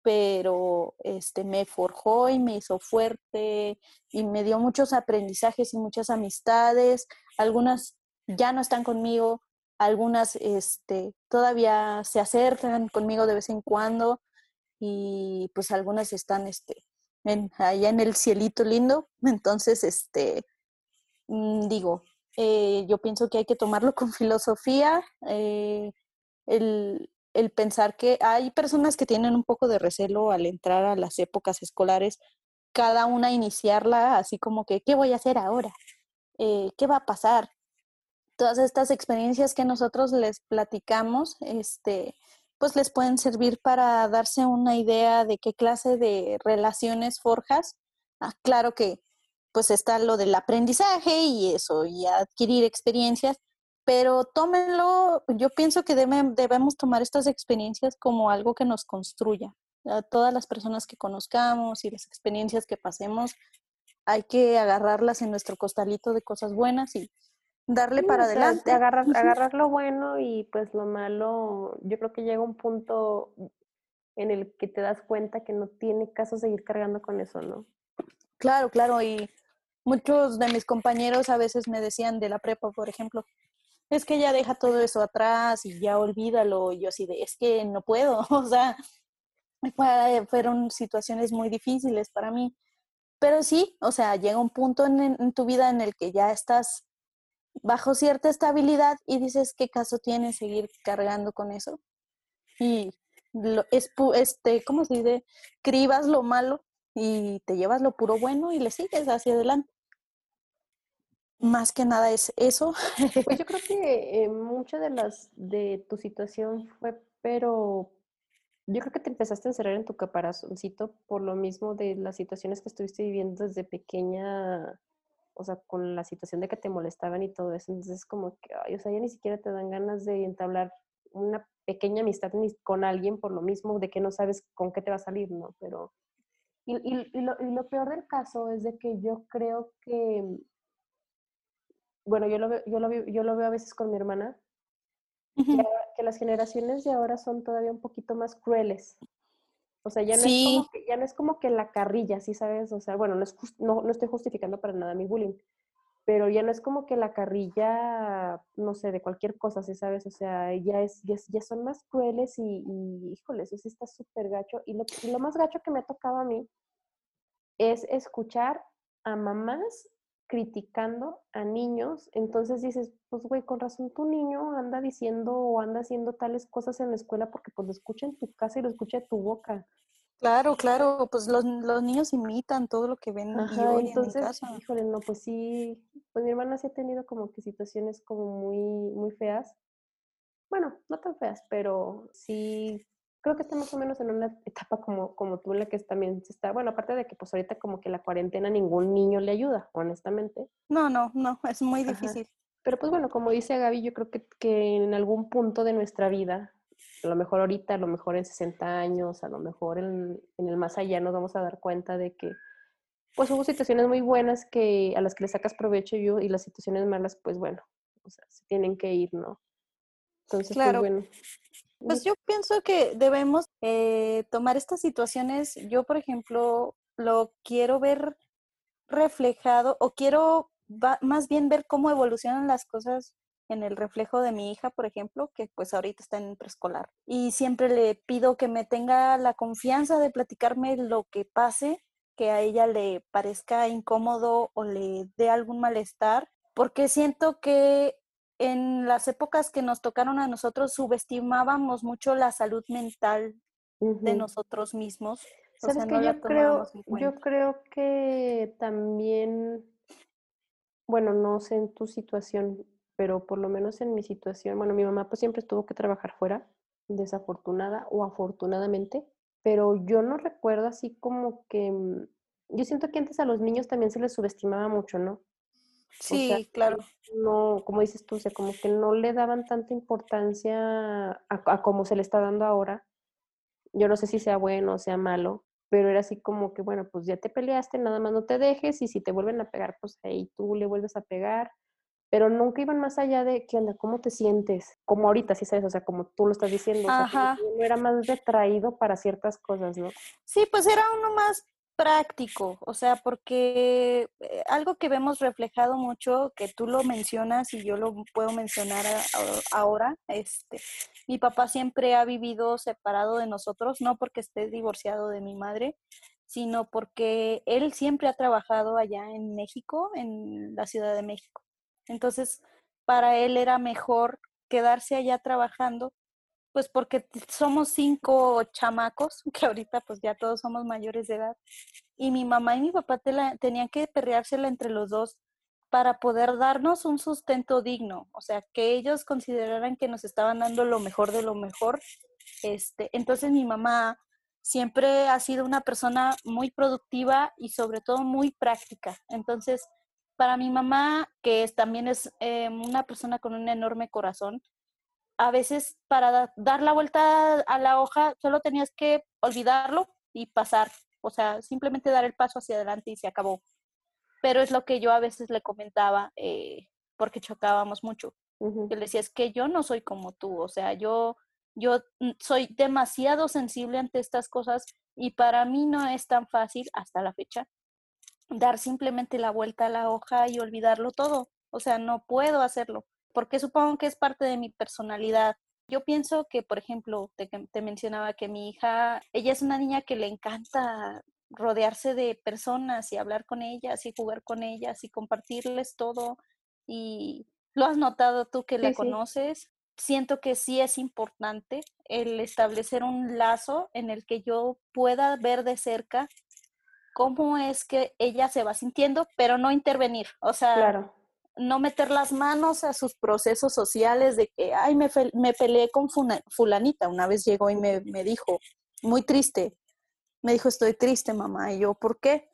pero este, me forjó y me hizo fuerte y me dio muchos aprendizajes y muchas amistades. Algunas ya no están conmigo, algunas este, todavía se acercan conmigo de vez en cuando y pues algunas están este, en, allá en el cielito lindo. Entonces, este, mm, digo, eh, yo pienso que hay que tomarlo con filosofía, eh, el, el, pensar que hay personas que tienen un poco de recelo al entrar a las épocas escolares, cada una iniciarla así como que, ¿qué voy a hacer ahora? Eh, ¿Qué va a pasar? Todas estas experiencias que nosotros les platicamos, este, pues les pueden servir para darse una idea de qué clase de relaciones forjas. Ah, claro que pues está lo del aprendizaje y eso, y adquirir experiencias, pero tómenlo, yo pienso que debemos tomar estas experiencias como algo que nos construya. A todas las personas que conozcamos y las experiencias que pasemos, hay que agarrarlas en nuestro costalito de cosas buenas y darle para adelante. agarrar, agarrar lo bueno y pues lo malo, yo creo que llega un punto en el que te das cuenta que no tiene caso seguir cargando con eso, ¿no? Claro, claro, y muchos de mis compañeros a veces me decían de la prepa, por ejemplo, es que ya deja todo eso atrás y ya olvídalo, y yo así de, es que no puedo, o sea, fueron situaciones muy difíciles para mí. Pero sí, o sea, llega un punto en, tu vida en el que ya estás bajo cierta estabilidad y dices, ¿qué caso tiene seguir cargando con eso? Y lo, es, este, ¿cómo se dice? Cribas lo malo y te llevas lo puro bueno y le sigues hacia adelante. Más que nada es eso. Pues yo creo que eh, mucha de las de tu situación fue, pero yo creo que te empezaste a encerrar en tu caparazoncito por lo mismo de las situaciones que estuviste viviendo desde pequeña, o sea, con la situación de que te molestaban y todo eso. Entonces, como que, ay, o sea, ya ni siquiera te dan ganas de entablar una pequeña amistad con alguien por lo mismo de que no sabes con qué te va a salir, ¿no? Pero, y, y, y, lo, y lo peor del caso es de que yo creo que, bueno, yo lo veo, yo lo, yo lo veo a veces con mi hermana, que, las generaciones de ahora son todavía un poquito más crueles. O sea, ya no, es como que, ya no es como que la carrilla, ¿sí sabes? O sea, bueno, no, es no, no, estoy justificando para nada mi bullying, pero ya no es como que la carrilla, no sé, de cualquier cosa, ¿sí sabes? O sea, ya, es, ya, son más crueles y, y, híjole, eso sí está súper gacho. Y lo, y lo más gacho que me ha tocado a mí es escuchar a mamás criticando a niños, entonces dices, pues güey, con razón tu niño anda diciendo o anda haciendo tales cosas en la escuela porque pues lo escucha en tu casa y lo escucha en tu boca. Claro, claro, pues los, los niños imitan todo lo que ven Ajá, entonces, híjole, no, pues sí, pues mi hermana sí ha tenido como que situaciones como muy, muy feas. Bueno, no tan feas, pero sí creo que está más o menos en una etapa como, como tú, en la que también se está, bueno, aparte de que pues ahorita como que la cuarentena ningún niño le ayuda, honestamente. No, no, no, es muy difícil. Pero pues bueno, como dice Gaby, yo creo que, que en algún punto de nuestra vida, a lo mejor ahorita, a lo mejor en 60 años, a lo mejor en, en el más allá nos vamos a dar cuenta de que pues hubo situaciones muy buenas que a las que le sacas provecho yo y las situaciones malas, pues bueno, o sea, se tienen que ir, ¿no? Entonces, pues, claro. pues bueno. Pues yo pienso que debemos eh, tomar estas situaciones. Yo, por ejemplo, lo quiero ver reflejado o quiero más bien ver cómo evolucionan las cosas en el reflejo de mi hija, por ejemplo, que pues ahorita está en preescolar. Y siempre le pido que me tenga la confianza de platicarme lo que pase, que a ella le parezca incómodo o le dé algún malestar, porque siento que en las épocas que nos tocaron a nosotros subestimábamos mucho la salud mental de nosotros mismos. ¿Sabes que yo creo, yo creo que también, bueno, no sé en tu situación, pero por lo menos en mi situación, bueno, mi mamá pues siempre tuvo que trabajar fuera, desafortunada o afortunadamente, pero yo no recuerdo así como que, mm, yo siento que antes a los niños también se les subestimaba mucho, ¿no? Sí, claro. No, como dices tú, o sea, como que no le daban tanta importancia a, a como se le está dando ahora. Yo no sé si sea bueno o sea malo, pero era así como que, bueno, pues ya te peleaste, nada más no te dejes y si te vuelven a pegar, pues ahí tú le vuelves a pegar. Pero nunca iban más allá de, ¿qué onda? ¿Cómo te sientes? Como ahorita, sí sabes, o sea, como tú lo estás diciendo, o sea, no era más retraído para ciertas cosas, ¿no? Sí, pues era uno más práctico, o sea, porque eh, algo que vemos reflejado mucho, que tú lo mencionas y yo lo puedo mencionar ahora, este, mi papá siempre ha vivido separado de nosotros, no porque esté divorciado de mi madre, sino porque él siempre ha trabajado allá en México, en la Ciudad de México. Entonces, para él era mejor quedarse allá trabajando pues porque somos cinco chamacos, que ahorita pues ya todos somos mayores de edad, y mi mamá y mi papá tenían que perreársela entre los dos para poder darnos un sustento digno, o sea, que ellos consideraran que nos estaban dando lo mejor de lo mejor. Este, entonces mi mamá siempre ha sido una persona muy productiva y sobre todo muy práctica. Entonces, para mi mamá, que también es eh, una persona con un enorme corazón, a veces para dar la vuelta a la hoja solo tenías que olvidarlo y pasar, o sea, simplemente dar el paso hacia adelante y se acabó. Pero es lo que yo a veces le comentaba eh, porque chocábamos mucho. Yo le decía, es que yo no soy como tú, o sea, yo, yo soy demasiado sensible ante estas cosas y para mí no es tan fácil hasta la fecha dar simplemente la vuelta a la hoja y olvidarlo todo. O sea, no puedo hacerlo porque supongo que es parte de mi personalidad Yo pienso que, por ejemplo, te, te mencionaba que mi hija, ella es una niña que le encanta rodearse de personas y hablar con ellas y jugar con ellas y compartirles todo. Y lo has notado tú que la conoces. Siento que sí es importante el establecer un lazo en el que yo pueda ver de cerca cómo es que ella se va sintiendo, pero no intervenir. O sea, no meter las manos a sus procesos sociales de que, ay, me, me peleé con fulanita. Una vez llegó y me, me dijo, muy triste, me dijo, estoy triste, mamá. Y yo, ¿por qué?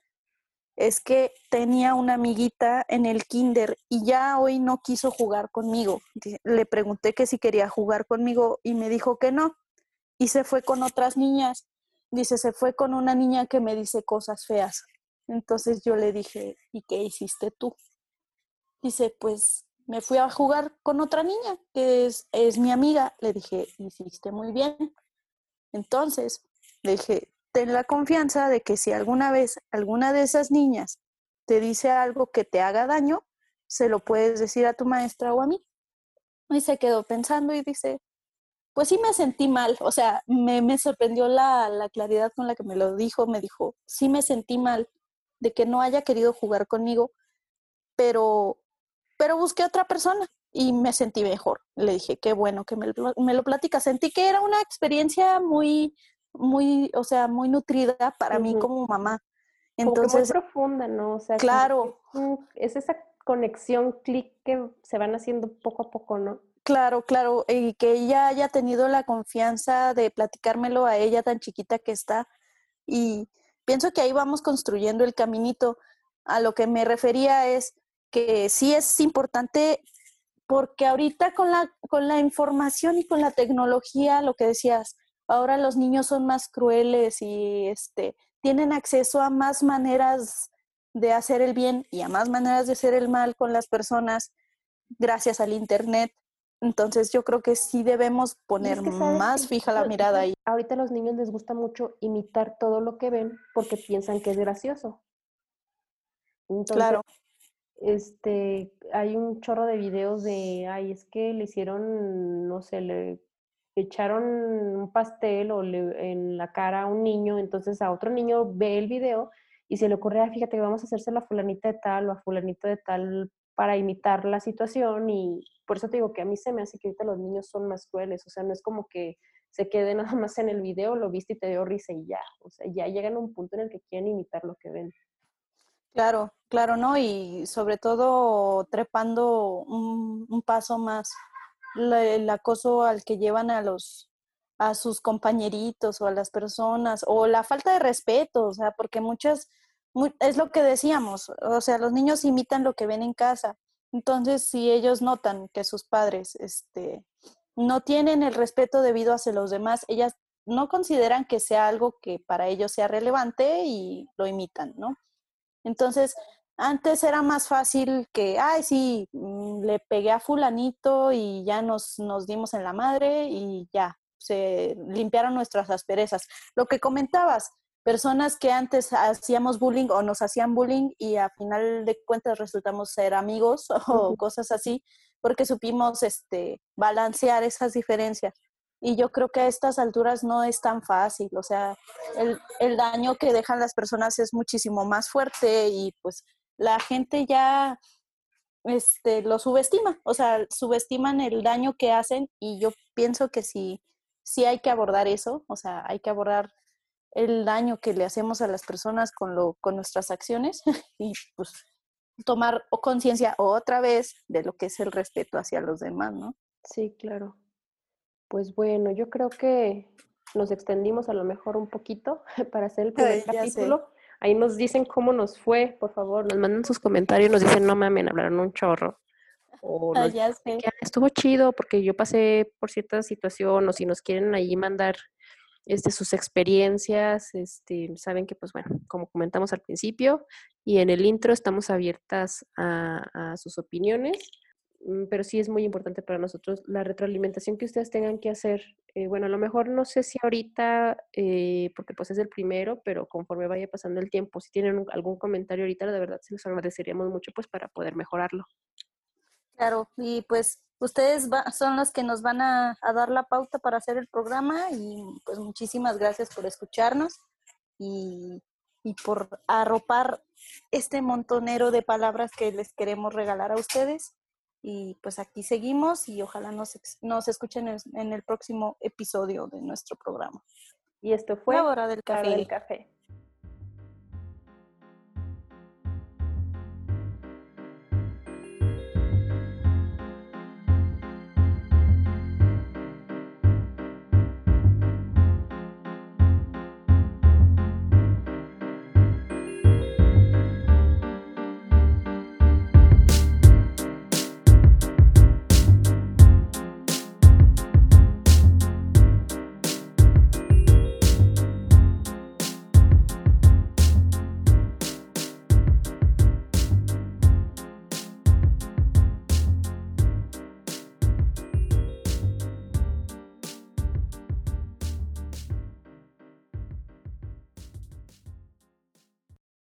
Es que tenía una amiguita en el kinder y ya hoy no quiso jugar conmigo. Le pregunté que si quería jugar conmigo y me dijo que no. Y se fue con otras niñas. Dice, se fue con una niña que me dice cosas feas. Entonces yo le dije, ¿y qué hiciste tú? Dice, pues me fui a jugar con otra niña que es, es mi amiga. Le dije, hiciste muy bien. Entonces, le dije, ten la confianza de que si alguna vez alguna de esas niñas te dice algo que te haga daño, se lo puedes decir a tu maestra o a mí. Y se quedó pensando y dice, pues sí me sentí mal, o sea, me, me sorprendió la, la, claridad con la que me lo dijo, me dijo, sí me sentí mal de que no haya querido jugar conmigo, pero, pero busqué otra persona y me sentí mejor. Le dije, qué bueno que me, me lo platica. Sentí que era una experiencia muy, muy, o sea, muy nutrida para mí como mamá. Entonces, muy profunda, ¿no? O sea, claro. Es, esa conexión, clic que se van haciendo poco a poco, ¿no? Claro, claro, y que ella haya tenido la confianza de platicármelo a ella tan chiquita que está. Y pienso que ahí vamos construyendo el caminito. A lo que me refería es que sí es importante porque ahorita con la, con la información y con la tecnología, lo que decías, ahora los niños son más crueles y este, tienen acceso a más maneras de hacer el bien y a más maneras de hacer el mal con las personas gracias al Internet. Entonces yo creo que sí debemos poner más fija la mirada ahí. Ahorita a los niños les gusta mucho imitar todo lo que ven porque piensan que es gracioso. claro. Este, hay un chorro de videos de, ay, es que le hicieron, no sé, le echaron un pastel o en la cara a un niño, entonces a otro niño ve el video y se le ocurre, ah, fíjate que vamos a hacerse la fulanita de tal o a fulanito de tal para imitar la situación y por eso te digo que a mí se me hace que ahorita los niños son más crueles, o sea, no es como que se quede nada más en el video, lo viste y te dio risa y ya, o sea, ya llegan a un punto en el que quieren imitar lo que ven. Claro, claro, ¿no? Y sobre todo trepando un, paso más el acoso al que llevan a los a sus compañeritos o a las personas o la falta de respeto, o sea, porque muchas es lo que decíamos, o sea, los niños imitan lo que ven en casa. Entonces, si ellos notan que sus padres este no tienen el respeto debido hacia los demás, ellas no consideran que sea algo que para ellos sea relevante y lo imitan, ¿no? Entonces, antes era más fácil que, ay, sí, mm, le pegué a fulanito y ya nos, nos dimos en la madre y ya, se limpiaron nuestras asperezas. Lo que comentabas, personas que antes hacíamos bullying o nos hacían bullying y a final de cuentas resultamos ser amigos o cosas así, porque supimos este, balancear esas diferencias. Y yo creo que a estas alturas no es tan fácil, o sea, el, el daño que dejan las personas es muchísimo más fuerte y pues la gente ya este, lo subestima, o sea, subestiman el daño que hacen y yo pienso que sí, sí hay que abordar eso, o sea, hay que abordar el daño que le hacemos a las personas con, lo, con nuestras acciones y pues tomar conciencia otra vez de lo que es el respeto hacia los demás, ¿no? Sí, claro. Pues bueno, yo creo que nos extendimos a lo mejor un poquito para hacer el primer capítulo. Ahí nos dicen cómo nos fue, por favor, nos mandan sus comentarios, nos dicen, no mames, hablaron un chorro. O ah, ya sé. estuvo chido porque yo pasé por cierta situación, o si nos quieren ahí mandar este, sus experiencias, este, saben que, pues bueno, como comentamos al principio y en el intro, estamos abiertas a sus opiniones. Mm, pero sí es muy importante para nosotros la retroalimentación que ustedes tengan que hacer. Eh, bueno, a lo mejor no sé si ahorita, eh, porque pues es el primero, pero conforme vaya pasando el tiempo, si tienen algún comentario ahorita, de verdad se los agradeceríamos mucho pues para poder mejorarlo. Claro, y pues Ustedes son los que nos van a, dar la pauta para hacer el programa y pues muchísimas gracias por escucharnos y, y por arropar este montonero de palabras que les queremos regalar a ustedes. Y pues aquí seguimos y ojalá nos, nos escuchen en, el próximo episodio de nuestro programa. Y esto fue La hora del café. Hora del café.